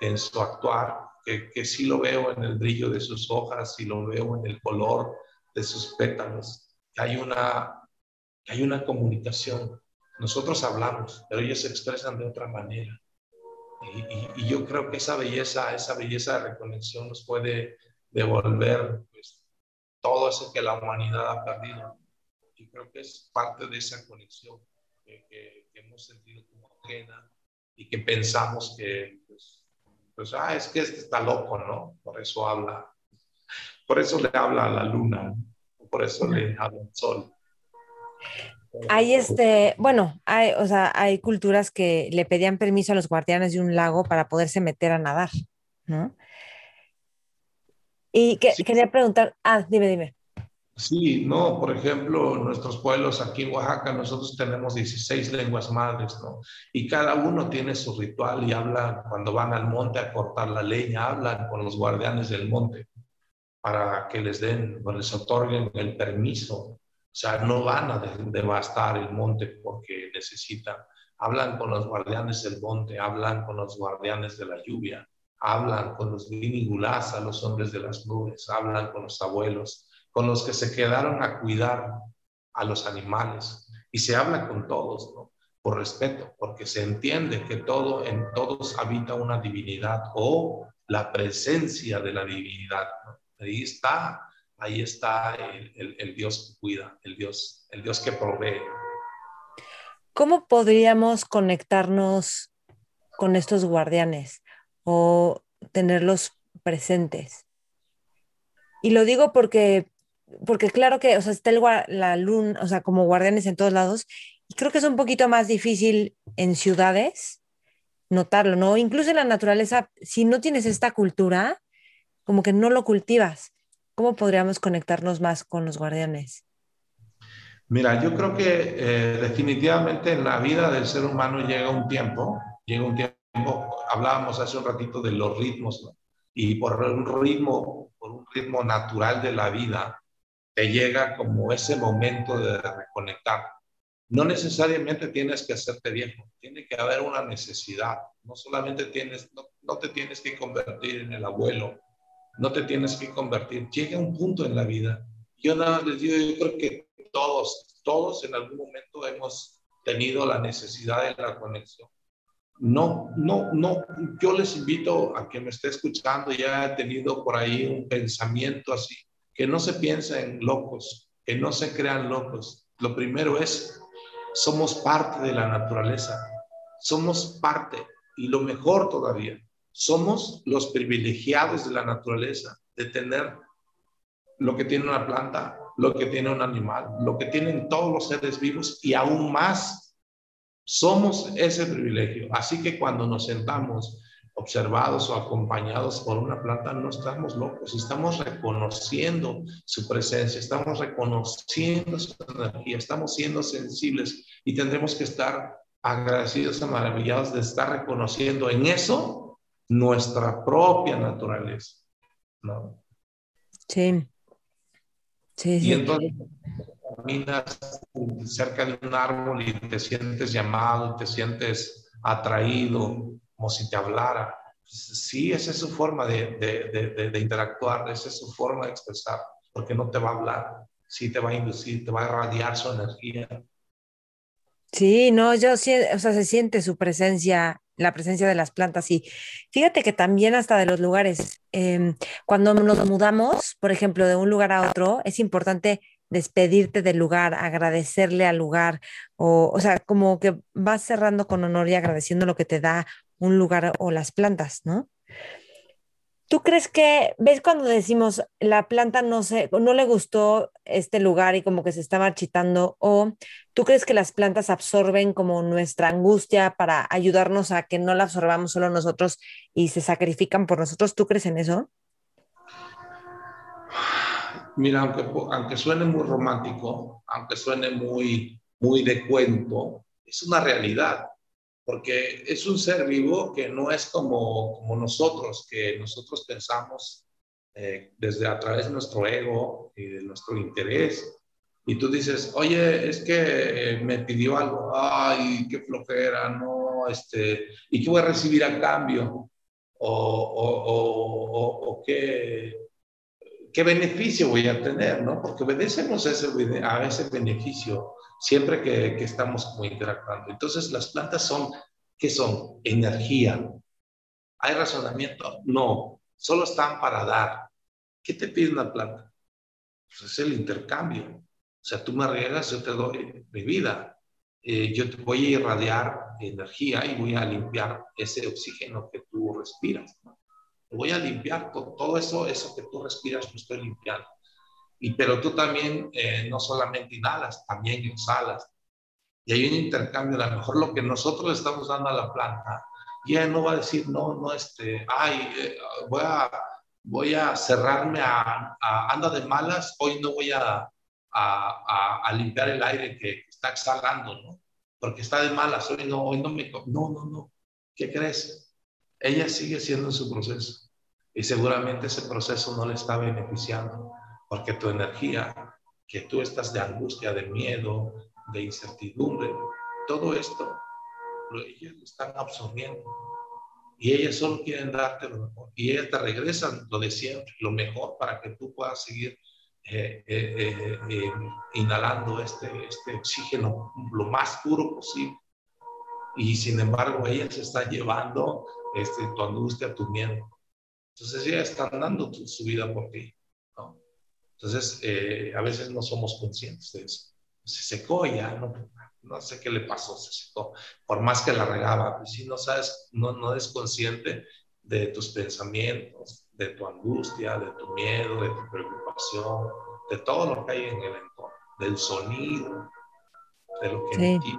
en su actuar, que, que sí lo veo en el brillo de sus hojas, y lo veo en el color de sus pétalos, que hay una, que hay una comunicación. Nosotros hablamos, pero ellos se expresan de otra manera. Y, y, yo creo que esa belleza, esa belleza de reconexión nos puede devolver pues, todo eso que la humanidad ha perdido. Yo creo que es parte de esa conexión que hemos sentido como ajena y que pensamos que, pues, pues, ah, es que este está loco, ¿no? Por eso habla, por eso le habla a la luna, por eso le habla al sol. Hay este, bueno, hay, o sea, hay culturas que le pedían permiso a los guardianes de un lago para poderse meter a nadar, ¿no? Y que, quería preguntar, ah, dime, dime. Sí, no, por ejemplo, nuestros pueblos aquí en Oaxaca, nosotros tenemos 16 lenguas madres, ¿no? Y cada uno tiene su ritual y hablan cuando van al monte a cortar la leña, hablan con los guardianes del monte para que les den, les otorguen el permiso O sea, no van a devastar el monte porque necesitan. Hablan con los guardianes del monte, hablan con los guardianes de la lluvia, hablan con los vinigulasa, los hombres de las nubes, hablan con los abuelos, con los que se quedaron a cuidar a los animales. Y se habla con todos, ¿no? Por respeto, porque se entiende que todo, en todos habita una divinidad o la presencia de la divinidad. Ahí está, ahí está el, el, Dios que cuida, el Dios, el Dios que provee. ¿Cómo podríamos conectarnos con estos guardianes o tenerlos presentes? Y lo digo porque, porque claro que, o sea, está el, la luna, o sea, como guardianes en todos lados, y creo que es un poquito más difícil en ciudades notarlo, ¿no? Incluso en la naturaleza, si no tienes esta cultura, como que no lo cultivas. ¿Cómo podríamos conectarnos más con los guardianes? Mira, yo creo que eh, definitivamente en la vida del ser humano llega un tiempo, llega un tiempo, hablábamos hace un ratito de los ritmos, ¿no? y por un ritmo, por un ritmo natural de la vida, te llega como ese momento de reconectar no necesariamente tienes que hacerte viejo, tiene que haber una necesidad. No solamente tienes, no, te tienes que convertir en el abuelo, no te tienes que convertir. Llega un punto en la vida. Yo nada les digo, yo creo que todos, todos en algún momento hemos tenido la necesidad de la conexión. No, no, no, yo les invito a que me esté escuchando, ya he tenido por ahí un pensamiento así, que no se piensen locos, que no se crean locos. Lo primero es somos parte de la naturaleza, somos parte, y lo mejor todavía, somos los privilegiados de la naturaleza, de tener lo que tiene una planta, lo que tiene un animal, lo que tienen todos los seres vivos y aún más. Somos ese privilegio. Así que cuando nos sentamos observados o acompañados por una planta, no estamos locos, estamos reconociendo su presencia, estamos reconociendo su energía, estamos siendo sensibles y tendremos que estar agradecidos y maravillados de estar reconociendo en eso nuestra propia naturaleza. ¿no? Sí. Sí, y entonces caminas cerca de un árbol y te sientes llamado, te sientes atraído, como si te hablara. Sí, esa es su forma de, de, interactuar, esa es su forma de expresar, porque no te va a hablar, sí te va a inducir, te va a irradiar su energía. Sí, no, yo sí, o sea, se siente su presencia, la presencia de las plantas y fíjate que también hasta de los lugares, em, cuando nos mudamos, por ejemplo, de un lugar a otro, es importante despedirte del lugar, agradecerle al lugar, o, o sea, como que vas cerrando con honor y agradeciendo lo que te da un lugar o las plantas, ¿no? ¿Tú crees que, ves cuando decimos la planta no, se, no le gustó este lugar y como que se está marchitando? ¿O tú crees que las plantas absorben como nuestra angustia para ayudarnos a que no la absorbamos solo nosotros y se sacrifican por nosotros? ¿Tú crees en eso? Mira, aunque, aunque suene muy romántico, aunque suene muy, muy de cuento, es una realidad porque es un ser vivo que no es como, como nosotros, que nosotros pensamos eh, desde a través de nuestro ego y de nuestro interés. Y tú dices, oye, es que me pidió algo, ay, qué flojera, no, este, ¿y qué voy a recibir a cambio? O, o, o, o qué, qué beneficio voy a tener, ¿no? Porque obedecemos a ese, beneficio siempre que, estamos como interactuando. Entonces, las plantas son, ¿qué son? Energía. ¿Hay razonamiento? No, solo están para dar. ¿Qué te pide una planta? Pues es el intercambio. O sea, tú me riegas, yo te doy mi vida. Eh, yo te voy a irradiar energía y voy a limpiar ese oxígeno que tú respiras. Voy a limpiar todo, eso, eso que tú respiras, lo estoy limpiando. Y, pero tú también eh, no solamente inhalas, también exhalas. Y hay un intercambio, a lo mejor lo que nosotros estamos dando a la planta, y ella no va a decir, no, no, este, ay, eh, voy, a, voy a cerrarme a, anda de malas, hoy no voy a, a, a, limpiar el aire que está exhalando, ¿no? Porque está de malas, hoy no, hoy no me... No, no, no. ¿Qué crees? Ella sigue siendo su proceso y seguramente ese proceso no le está beneficiando porque tu energía que tú estás de angustia, de miedo, de incertidumbre, todo esto, ellos lo están absorbiendo. Y ellas solo quieren darte lo mejor. Y ellas te regresan lo de siempre, lo mejor para que tú puedas seguir eh, eh, eh, inhalando este, este oxígeno lo más puro posible. Y sin embargo, ellas están llevando este, tu angustia, tu miedo. Entonces, ellas están dando su vida por ti. Entonces, a veces no somos conscientes de eso. Se secó ya, no, no sé qué le pasó, se secó. Por más que la regaba, pues si no sabes, no, no eres consciente de tus pensamientos, de tu angustia, de tu miedo, de tu preocupación, de todo lo que hay en el entorno, del sonido, de lo que sí.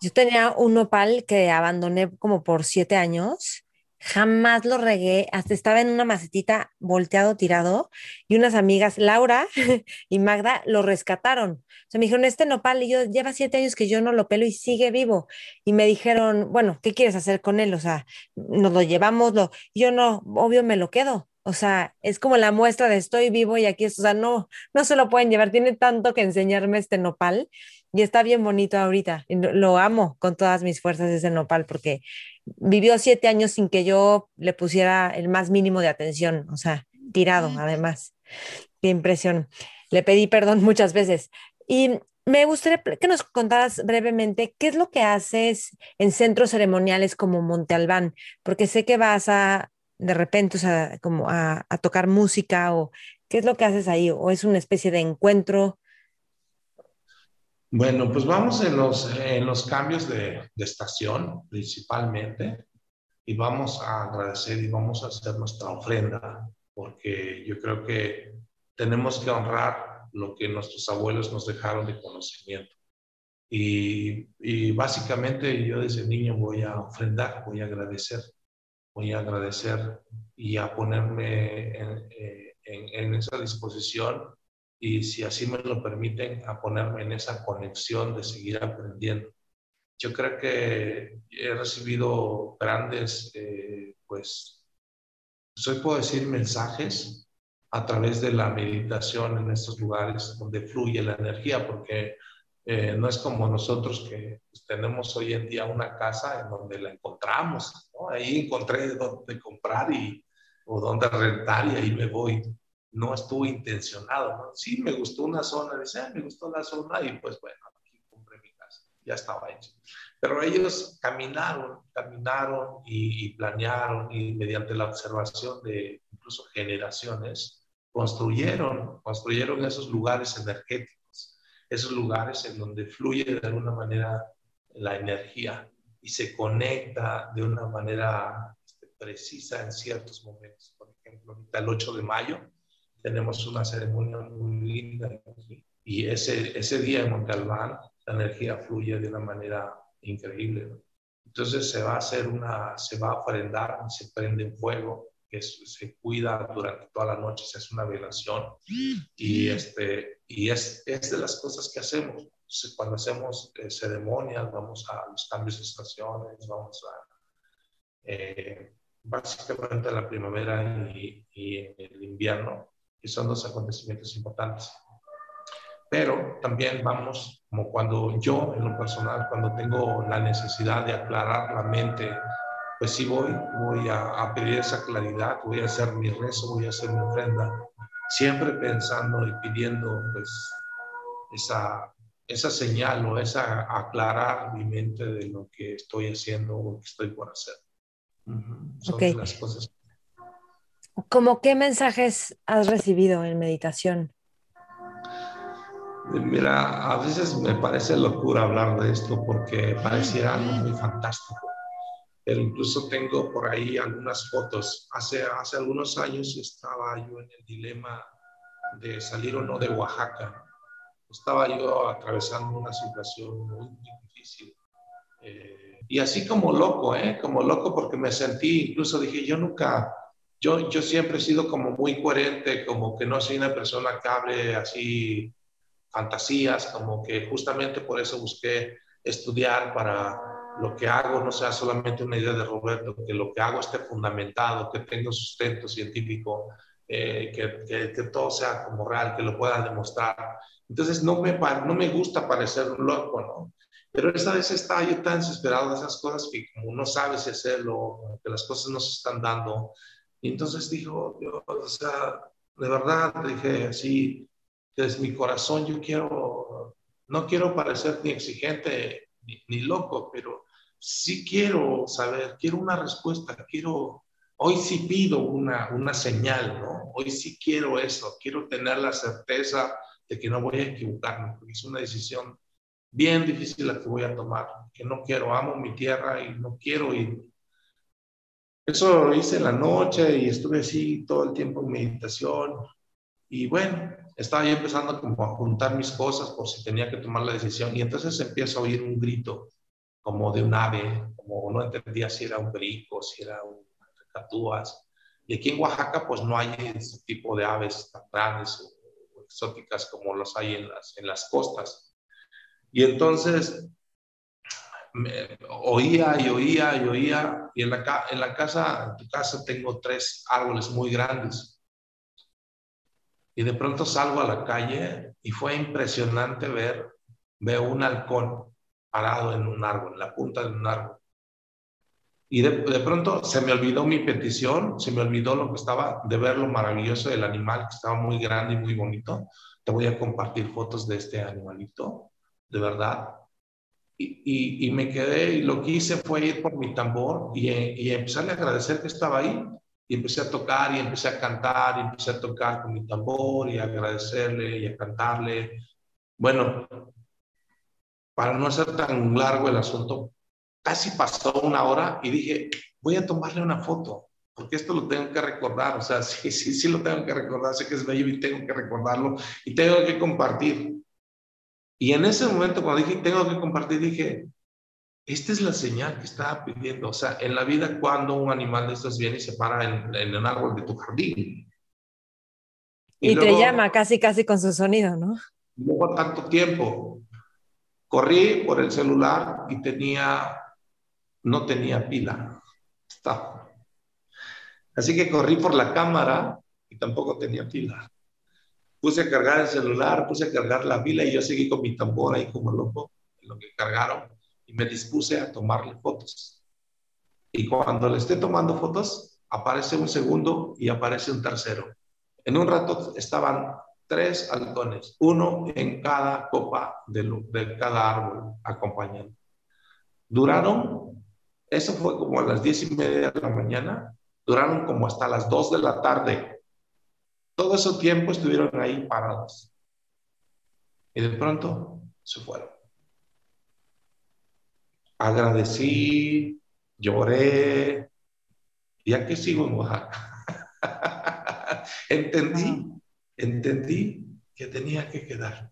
Yo tenía un nopal que abandoné como por siete años jamás lo regué, hasta estaba en una macetita volteado, tirado, y unas amigas, Laura y Magda, lo rescataron. O sea, me dijeron, este nopal, y yo, lleva siete años que yo no lo pelo y sigue vivo. Y me dijeron, bueno, ¿qué quieres hacer con él? O sea, nos lo llevamos, lo... yo no, obvio me lo quedo. O sea, es como la muestra de estoy vivo y aquí es, o sea, no, no se lo pueden llevar, tiene tanto que enseñarme este nopal y está bien bonito ahorita. Lo amo con todas mis fuerzas ese nopal porque vivió siete años sin que yo le pusiera el más mínimo de atención, o sea, tirado además. Qué impresión. Le pedí perdón muchas veces. Y me gustaría que nos contaras brevemente qué es lo que haces en centros ceremoniales como Monte Albán, porque sé que vas a, de repente, o sea, como a, a tocar música o qué es lo que haces ahí, o es una especie de encuentro bueno, pues vamos en los, en los cambios de, de, estación principalmente y vamos a agradecer y vamos a hacer nuestra ofrenda porque yo creo que tenemos que honrar lo que nuestros abuelos nos dejaron de conocimiento. Y, y básicamente yo desde niño voy a ofrendar, voy a agradecer, voy a agradecer y a ponerme en, eh, en, en esa disposición y si así me lo permiten, a ponerme en esa conexión de seguir aprendiendo. Yo creo que he recibido grandes, eh, pues, hoy puedo decir mensajes a través de la meditación en estos lugares donde fluye la energía, porque eh, no es como nosotros que pues, tenemos hoy en día una casa en donde la encontramos, ¿no? ahí encontré donde comprar y, o donde rentar y ahí me voy no estuvo intencionado. ¿no? Sí, me gustó una zona, dice, ah, me gustó la zona y pues bueno, aquí compré mi casa, ya estaba hecho. Pero ellos caminaron, caminaron y, planearon y mediante la observación de incluso generaciones, construyeron, construyeron esos lugares energéticos, esos lugares en donde fluye de alguna manera la energía y se conecta de una manera este, precisa en ciertos momentos. Por ejemplo, ahorita el 8 de mayo, tenemos una ceremonia muy linda aquí. Y ese, ese día en Monte Albán, la energía fluye de una manera increíble. Entonces se va a hacer una, se va a ofrendar, se prende en fuego, que se cuida durante toda la noche, se hace una velación y, este, y es, es de las cosas que hacemos. Cuando hacemos eh, ceremonias, vamos a los cambios de estaciones, vamos a eh, básicamente la primavera y, y el invierno, que son dos acontecimientos importantes. Pero también vamos, como cuando yo en lo personal, cuando tengo la necesidad de aclarar la mente, pues sí voy, voy a, pedir esa claridad, voy a hacer mi rezo, voy a hacer mi ofrenda, siempre pensando y pidiendo pues esa, esa señal o esa aclarar mi mente de lo que estoy haciendo o lo que estoy por hacer. Son las cosas ¿Cómo qué mensajes has recibido en meditación? Mira, a veces me parece locura hablar de esto porque pareciera algo muy fantástico. Pero incluso tengo por ahí algunas fotos. Hace, hace algunos años estaba yo en el dilema de salir o no de Oaxaca. Estaba yo atravesando una situación muy, difícil. Eh, y así como loco, ¿eh? Como loco porque me sentí, incluso dije, yo nunca, yo, yo siempre he sido como muy coherente, como que no soy una persona que hable así fantasías, como que justamente por eso busqué estudiar para lo que hago no sea solamente una idea de Roberto, que lo que hago esté fundamentado, que tenga sustento científico eh, que, que, todo sea como real, que lo pueda demostrar. Entonces no me, no me gusta parecer un loco, ¿no? Pero esta vez estaba yo tan desesperado de esas cosas que como no sabes si hacerlo, que las cosas no se están dando. Y entonces dijo, yo, o sea, de verdad, dije así, desde mi corazón yo quiero, no quiero parecer ni exigente ni, ni loco, pero sí quiero saber, quiero una respuesta, quiero, hoy sí pido una, una señal, ¿no? Hoy sí quiero eso, quiero tener la certeza de que no voy a equivocarme, porque es una decisión bien difícil la que voy a tomar, que no quiero, amo mi tierra y no quiero ir. Eso lo hice en la noche y estuve así todo el tiempo en meditación. Y bueno, estaba yo empezando como a juntar mis cosas por si tenía que tomar la decisión. Y entonces empiezo a oír un grito como de un ave, como no entendía si era un perico, si era un catúas. Y aquí en Oaxaca pues no hay ese tipo de aves tan grandes o, exóticas como los hay en las, en las costas. Y entonces oía y oía y oía. Y en la, en la casa, en tu casa, tengo tres árboles muy grandes. Y de pronto salgo a la calle y fue impresionante ver, veo un halcón parado en un árbol, en la punta de un árbol. Y de, de, pronto se me olvidó mi petición, se me olvidó lo que estaba, de ver lo maravilloso del animal, que estaba muy grande y muy bonito. Te voy a compartir fotos de este animalito de verdad. Y, y, me quedé y lo que hice fue ir por mi tambor y, y empezarle a agradecer que estaba ahí. Y empecé a tocar y empecé a cantar y empecé a tocar con mi tambor y a agradecerle y a cantarle. Bueno, para no hacer tan largo el asunto, casi pasó una hora y dije, voy a tomarle una foto, porque esto lo tengo que recordar, o sea, sí, sí, sí lo tengo que recordar, sé que es bello y tengo que recordarlo y tengo que compartir. Y en ese momento, cuando dije, tengo que compartir, dije, esta es la señal que estaba pidiendo. O sea, en la vida, cuando un animal de estos viene y se para en, en un árbol de tu jardín. Y, te llama casi, casi con su sonido, ¿no? Luego tanto tiempo. Corrí por el celular y tenía, no tenía pila. Estaba. Así que corrí por la cámara y tampoco tenía pila puse a cargar el celular, puse a cargar la pila y yo seguí con mi tambor ahí como loco, lo que cargaron, y me dispuse a tomarle fotos. Y cuando le esté tomando fotos, aparece un segundo y aparece un tercero. En un rato estaban tres halcones, uno en cada copa de, de cada árbol acompañando. Duraron, eso fue como a las diez y media de la mañana, duraron como hasta las dos de la tarde todo ese tiempo estuvieron ahí parados. Y de pronto se fueron. Agradecí, lloré, y aquí sigo en Oaxaca. entendí, entendí que tenía que quedar.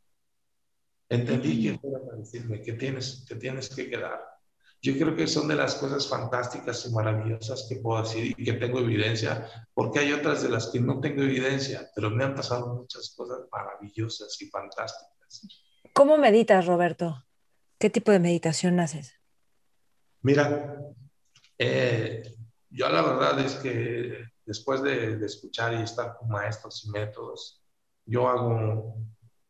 Entendí que fuera para decirme que tienes, que tienes que quedar. Yo creo que son de las cosas fantásticas y maravillosas que puedo decir y que tengo evidencia, porque hay otras de las que no tengo evidencia, pero me han pasado muchas cosas maravillosas y fantásticas. ¿Cómo meditas, Roberto? ¿Qué tipo de meditación haces? Mira, eh, yo la verdad es que después de, de, escuchar y estar con maestros y métodos, yo hago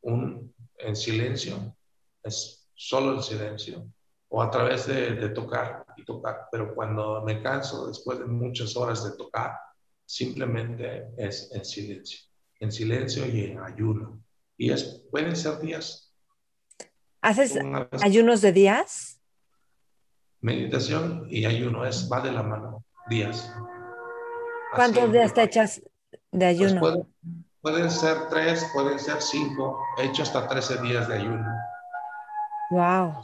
un en silencio, es solo el silencio o a través de, tocar y tocar. Pero cuando me canso después de muchas horas de tocar, simplemente es en silencio, en silencio y en ayuno. Y es, pueden ser días. ¿Haces ayunos de días? Meditación y ayuno es, va de la mano, días. ¿Cuántos días te echas de pues ayuno? pueden, ser tres, pueden ser cinco. He hecho hasta 13 días de ayuno. Wow.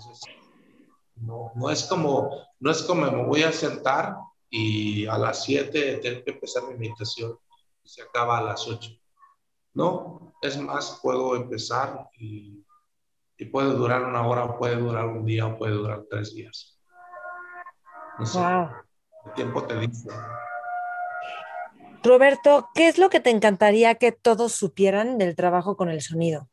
No, no, es como, no es como me voy a sentar y a las 7 tengo que empezar mi meditación y se acaba a las 8. No, es más, puedo empezar y, y puede durar una hora, puede durar un día, o puede durar tres días. No sé, el tiempo te dice. Roberto, ¿qué es lo que te encantaría que todos supieran del trabajo con el sonido?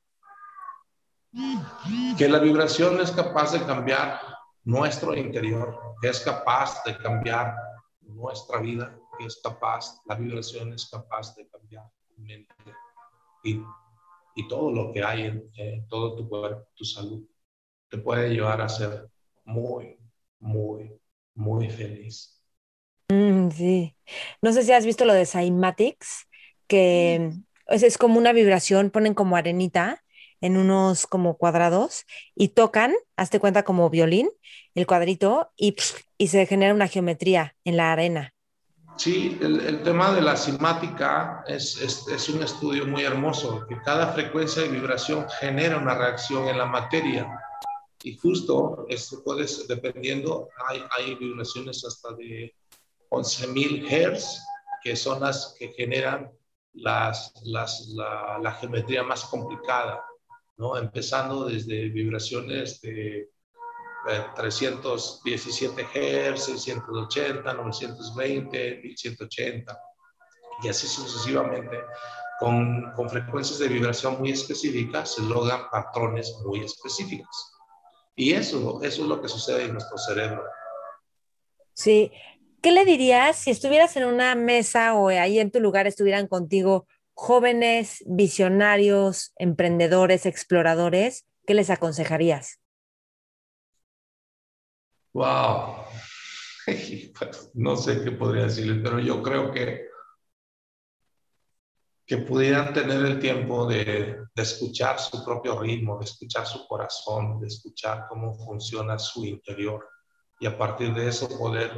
Que la vibración es capaz de cambiar nuestro interior, que es capaz de cambiar nuestra vida, que es capaz, la vibración es capaz de cambiar mente y, y todo lo que hay en todo tu cuerpo, tu salud, te puede llevar a ser muy, muy, muy feliz. Mm, sí. No sé si has visto lo de Cymatics, que es, es como una vibración, ponen como arenita en unos como cuadrados y tocan, hazte cuenta como violín, el cuadrito y, y se genera una geometría en la arena. Sí, el, el tema de la simática es, es, es, un estudio muy hermoso, que cada frecuencia de vibración genera una reacción en la materia. Y justo, esto puedes, dependiendo, hay, hay vibraciones hasta de 11.000 Hz, que son las que generan las, las, la, la geometría más complicada. ¿No? Empezando desde vibraciones de 317 Hz, 680, 920, 1180 y así sucesivamente. Con, con, frecuencias de vibración muy específicas se logran patrones muy específicos. Y eso, eso es lo que sucede en nuestro cerebro. Sí. ¿Qué le dirías si estuvieras en una mesa o ahí en tu lugar estuvieran contigo jóvenes, visionarios, emprendedores, exploradores, ¿qué les aconsejarías? Wow. No sé qué podría decirles, pero yo creo que que pudieran tener el tiempo de, de, escuchar su propio ritmo, de escuchar su corazón, de escuchar cómo funciona su interior y a partir de eso poder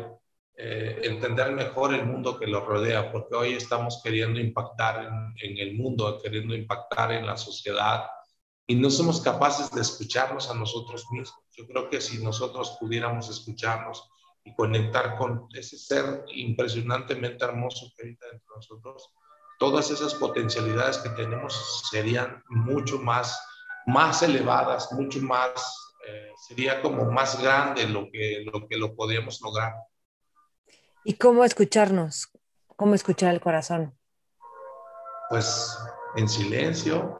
eh, entender mejor el mundo que lo rodea, porque hoy estamos queriendo impactar en, en, el mundo, queriendo impactar en la sociedad y no somos capaces de escucharnos a nosotros mismos. Yo creo que si nosotros pudiéramos escucharnos y conectar con ese ser impresionantemente hermoso que habita dentro de nosotros, todas esas potencialidades que tenemos serían mucho más, más elevadas, mucho más, eh, sería como más grande lo que, lo que lo podríamos lograr. ¿Y cómo escucharnos? ¿Cómo escuchar el corazón? Pues en silencio,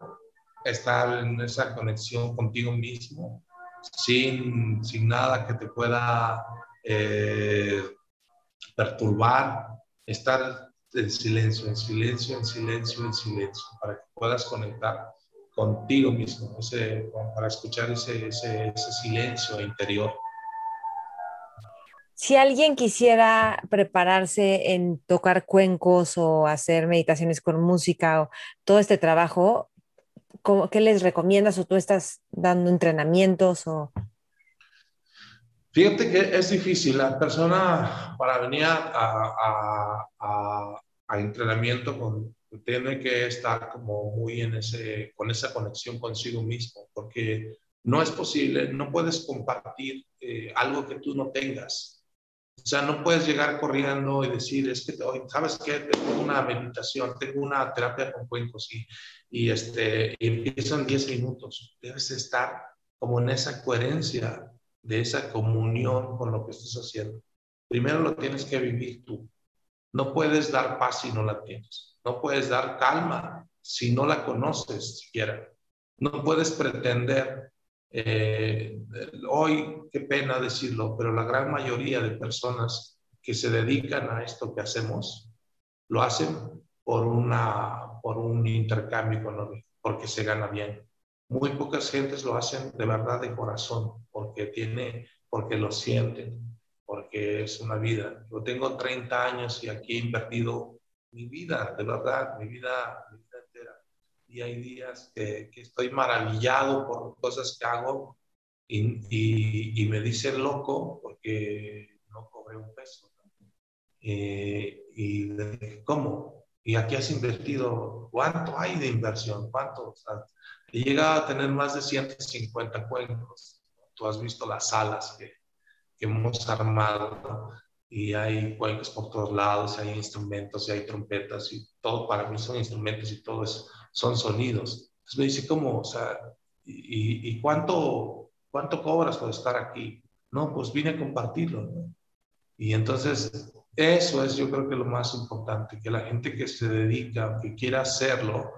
estar en esa conexión contigo mismo, sin, sin nada que te pueda eh, perturbar, estar en silencio, en silencio, en silencio, en silencio, para que puedas conectar contigo mismo, ese, para escuchar ese, ese, ese silencio interior. Si alguien quisiera prepararse en tocar cuencos o hacer meditaciones con música o todo este trabajo, ¿qué les recomiendas o tú estás dando entrenamientos o Fíjate que es difícil. La persona para venir a, a, a, a entrenamiento con, tiene que estar como muy en ese, con esa conexión consigo mismo, porque no es posible, no puedes compartir eh, algo que tú no tengas. O sea, no puedes llegar corriendo y decir, es que, hoy, ¿sabes qué? Tengo una meditación, tengo una terapia con cuencos y, y, este, y empiezan 10 minutos. Debes estar como en esa coherencia de esa comunión con lo que estás haciendo. Primero lo tienes que vivir tú. No puedes dar paz si no la tienes. No puedes dar calma si no la conoces siquiera. No puedes pretender, eh, hoy, qué pena decirlo, pero la gran mayoría de personas que se dedican a esto que hacemos, lo hacen por, una, por un intercambio económico, porque se gana bien. Muy pocas gentes lo hacen de verdad de corazón, porque, tiene, porque lo sienten, porque es una vida. Yo tengo 30 años y aquí he invertido mi vida, de verdad, mi vida. Y hay días que, que estoy maravillado por cosas que hago y, y, y me dicen loco porque no cobré un peso. Eh, y ¿cómo? ¿Y aquí has invertido? ¿Cuánto hay de inversión? ¿Cuánto? O sea, he llegado a tener más de 150 cuencos. Tú has visto las salas que, que hemos armado y hay cuencos por todos lados, hay instrumentos y hay trompetas y todo para mí son instrumentos y todo eso son sonidos. Entonces me dice, ¿cómo? O sea, ¿y, y cuánto, cuánto cobras por estar aquí? No, pues vine a compartirlo. Y entonces eso es yo creo que lo más importante, que la gente que se dedica, que quiera hacerlo,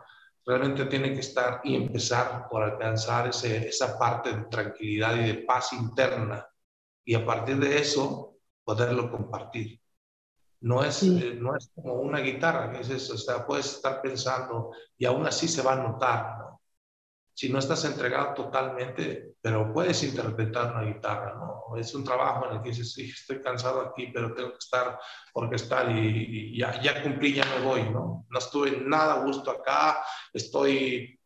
realmente tiene que estar y empezar por alcanzar ese, esa parte de tranquilidad y de paz interna y a partir de eso poderlo compartir. No es, eh, no es como una guitarra, que es eso, o sea, puedes estar pensando y aún así se va a notar, ¿no? Si no estás entregado totalmente, pero puedes interpretar una guitarra, ¿no? Es un trabajo en el que dices, sí, estoy cansado aquí, pero tengo que estar orquestal y, y ya, ya cumplí, ya me voy, ¿no? No estuve nada a gusto acá, estoy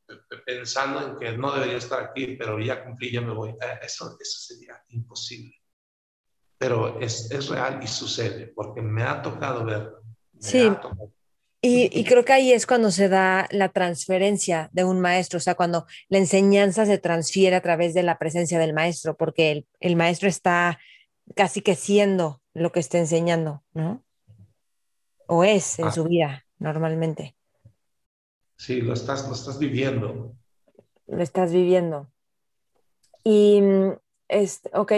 pensando en que no debería estar aquí, pero ya cumplí, ya me voy. Eh, eso, eso sería imposible. Pero es, es real y sucede, porque me ha tocado verlo. Sí. Y, y, creo que ahí es cuando se da la transferencia de un maestro, o sea, cuando la enseñanza se transfiere a través de la presencia del maestro, porque el, el maestro está casi que siendo lo que está enseñando, ¿no? O es en ah. su vida, normalmente. Sí, lo estás, lo estás viviendo. Lo estás viviendo. Y, este, ok,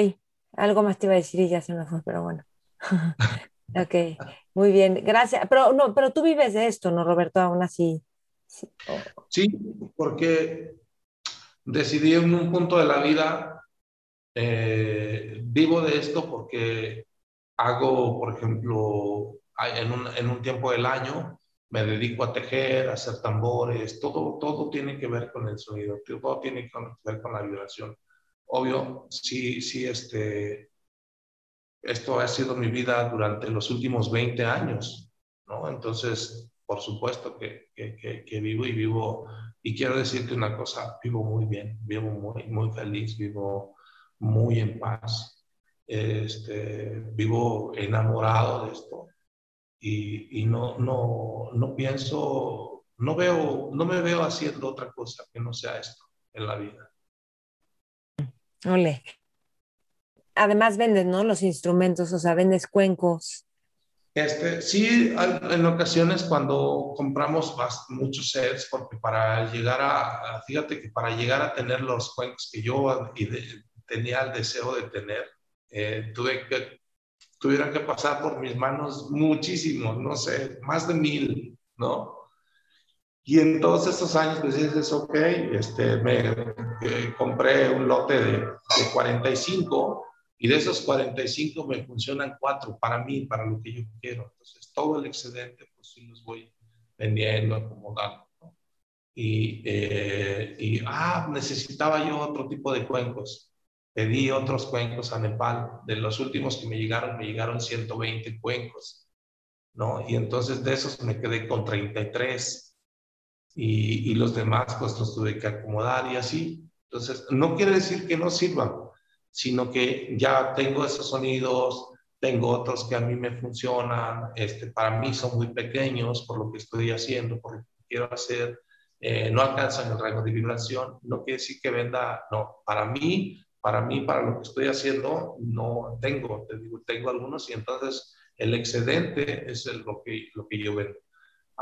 algo más te iba a decir y ya se me fue, pero bueno. ok, muy bien, gracias. Pero no, pero tú vives de esto, ¿no, Roberto? Aún así. Sí, porque decidí en un punto de la vida, eh, vivo de esto porque hago, por ejemplo, en un, en un tiempo del año, me dedico a tejer, a hacer tambores, todo, todo tiene que ver con el sonido, todo tiene que ver con la vibración. Obvio, sí, sí, este, esto ha sido mi vida durante los últimos 20 años, ¿no? Entonces, por supuesto que, que, vivo y vivo, y quiero decirte una cosa, vivo muy bien, vivo muy, muy feliz, vivo muy en paz, este, vivo enamorado de esto y, no, no, no pienso, no veo, no me veo haciendo otra cosa que no sea esto en la vida. Ole. Además vendes, ¿no? Los instrumentos, o sea, vendes cuencos. Este, sí, en ocasiones cuando compramos muchos sets, porque para llegar a, fíjate que para llegar a tener los cuencos que yo tenía el deseo de tener, eh, tuve que tuvieran que pasar por mis manos muchísimos, no sé, más de mil, ¿no? Y en todos estos años, pues dices, ok, este, me compré un lote de, de, 45 y de esos 45 me funcionan cuatro para mí, para lo que yo quiero. Entonces, todo el excedente, pues sí los voy vendiendo, acomodando. ¿no? Y, eh, y, ah, necesitaba yo otro tipo de cuencos pedí otros cuencos a Nepal. De los últimos que me llegaron, me llegaron 120 cuencos, ¿no? Y entonces de esos me quedé con 33 y, y los demás pues los tuve que acomodar y así. Entonces, no quiere decir que no sirvan, sino que ya tengo esos sonidos, tengo otros que a mí me funcionan, este, para mí son muy pequeños por lo que estoy haciendo, por lo que quiero hacer, eh, no alcanzan el rango de vibración, no quiere decir que venda, no, para mí para mí, para lo que estoy haciendo, no tengo, te digo, tengo algunos y entonces el excedente es lo, que, lo que yo vendo.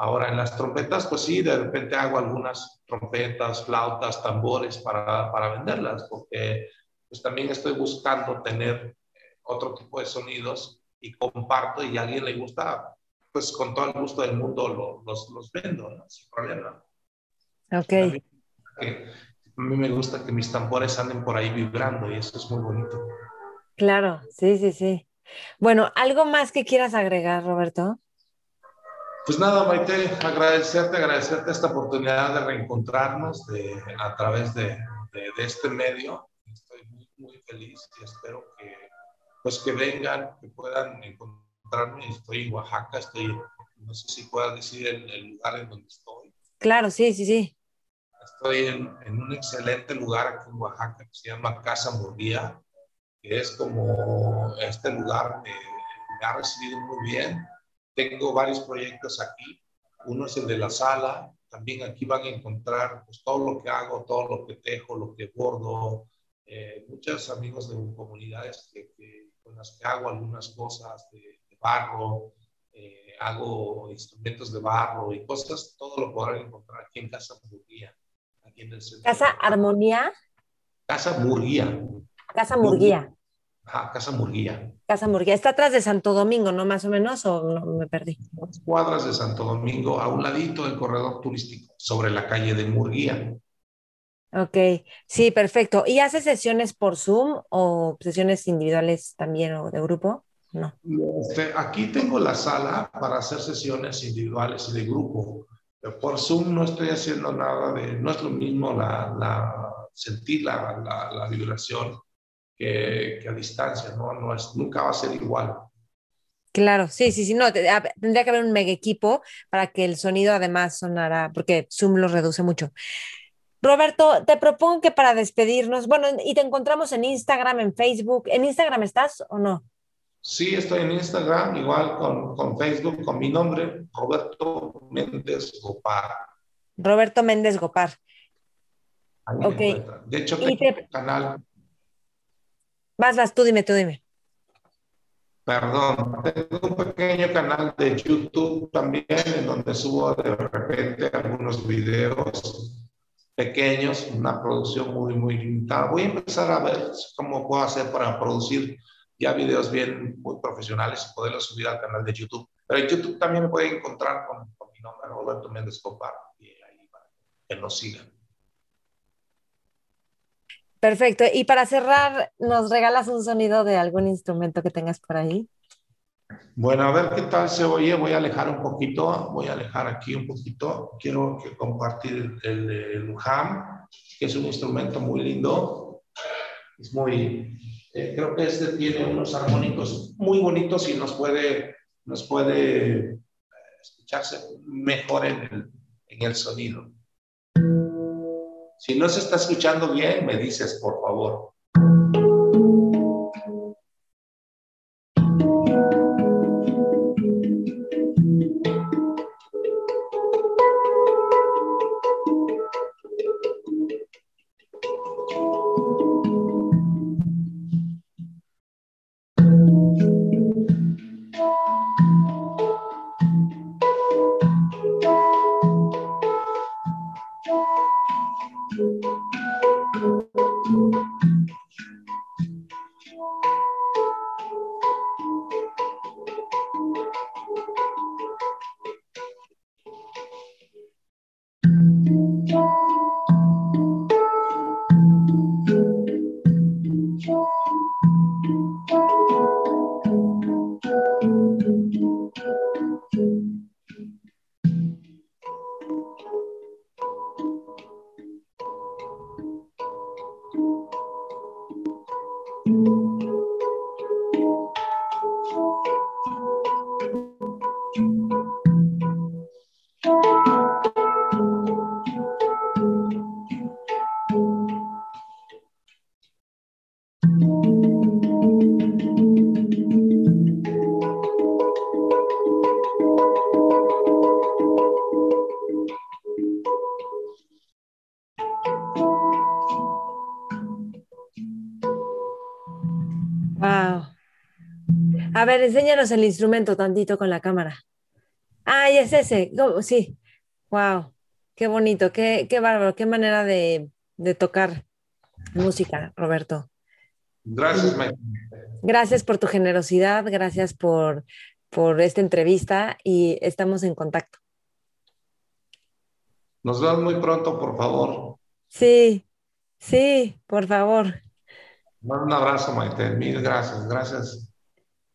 Ahora, en las trompetas, pues sí, de repente hago algunas trompetas, flautas, tambores para, para venderlas, porque pues también estoy buscando tener eh, otro tipo de sonidos y comparto y a alguien le gusta, pues con todo el gusto del mundo los, los vendo, ¿no? sin problema. Ok. A mí me gusta que mis tambores anden por ahí vibrando y eso es muy bonito. Claro, sí, sí, sí. Bueno, ¿algo más que quieras agregar, Roberto? Pues nada, Maite, agradecerte, agradecerte esta oportunidad de reencontrarnos de, a través de, de, este medio. Estoy muy, muy feliz y espero que, pues que vengan, que puedan encontrarme. Estoy en Oaxaca, estoy, no sé si puedas decir el, el lugar en donde estoy. Claro, sí, sí, sí. Estoy en, en, un excelente lugar aquí en Oaxaca que se llama Casa Murguía, que es como este lugar que me ha recibido muy bien. Tengo varios proyectos aquí. Uno es el de la sala. También aquí van a encontrar pues, todo lo que hago, todo lo que tejo, lo que bordo. Eh, muchos amigos de comunidades que, que, con las que hago algunas cosas de, de barro, eh, hago instrumentos de barro y cosas, todo lo podrán encontrar aquí en Casa Murguía. Casa Armonía. Casa Murguía. Casa Murguía. Ajá, Casa Murguía. Casa Murguía. Está atrás de Santo Domingo, ¿no? Más o menos, o no, me perdí. Cuadras de Santo Domingo, a un ladito del corredor turístico, sobre la calle de Murguía. Ok, sí, perfecto. ¿Y hace sesiones por Zoom o sesiones individuales también o de grupo? no. Este, aquí tengo la sala para hacer sesiones individuales y de grupo. Por Zoom no estoy haciendo nada de, no es lo mismo la, la sentir la, la, vibración que, que, a distancia, ¿no? no es, nunca va a ser igual. Claro, sí, sí, sí, no, tendría que haber un mega equipo para que el sonido además sonara, porque Zoom lo reduce mucho. Roberto, te propongo que para despedirnos, bueno, y te encontramos en Instagram, en Facebook. ¿En Instagram estás o no? Sí, estoy en Instagram, igual con, con Facebook, con mi nombre, Roberto Méndez Gopar. Roberto Méndez Gopar. ok. De hecho, tengo un canal. Vas, vas, tú dime, tú dime. Perdón, tengo un pequeño canal de YouTube también en donde subo de repente algunos videos pequeños, una producción muy, muy limitada. Voy a empezar a ver cómo puedo hacer para producir ya videos bien, muy profesionales y poderlos subir al canal de YouTube. Pero en YouTube también me pueden encontrar con, mi nombre, Roberto Méndez Copar, y ahí para que nos sigan. Perfecto. Y para cerrar, ¿nos regalas un sonido de algún instrumento que tengas por ahí? Bueno, a ver qué tal se oye. Voy a alejar un poquito, voy a alejar aquí un poquito. Quiero compartir el, el, ham, que es un instrumento muy lindo. Es muy, eh, creo que este tiene unos armónicos muy bonitos y nos puede, nos puede eh, escucharse mejor en el, en el sonido. Si no se está escuchando bien, me dices, por favor. Enséñanos el instrumento tantito con la cámara. Ah, es ese. sí. Wow. Qué bonito, qué, qué bárbaro, qué manera de, tocar música, Roberto. Gracias, Mike. Gracias por tu generosidad, gracias por, por esta entrevista y estamos en contacto. Nos vemos muy pronto, por favor. Sí, sí, por favor. Un abrazo, Maite. Mil gracias. Gracias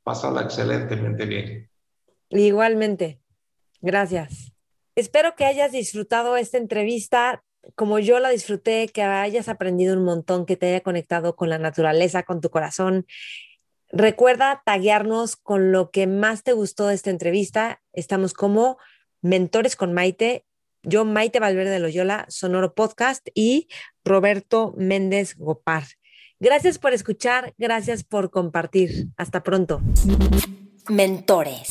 Pásala excelentemente bien. Igualmente. Gracias. Espero que hayas disfrutado esta entrevista como yo la disfruté, que hayas aprendido un montón, que te haya conectado con la naturaleza, con tu corazón. Recuerda taguearnos con lo que más te gustó de esta entrevista. Estamos como Mentores con Maite. Yo, Maite Valverde de Loyola, Sonoro Podcast y Roberto Méndez Gopar. Gracias por escuchar, gracias por compartir. Hasta pronto. Mentores.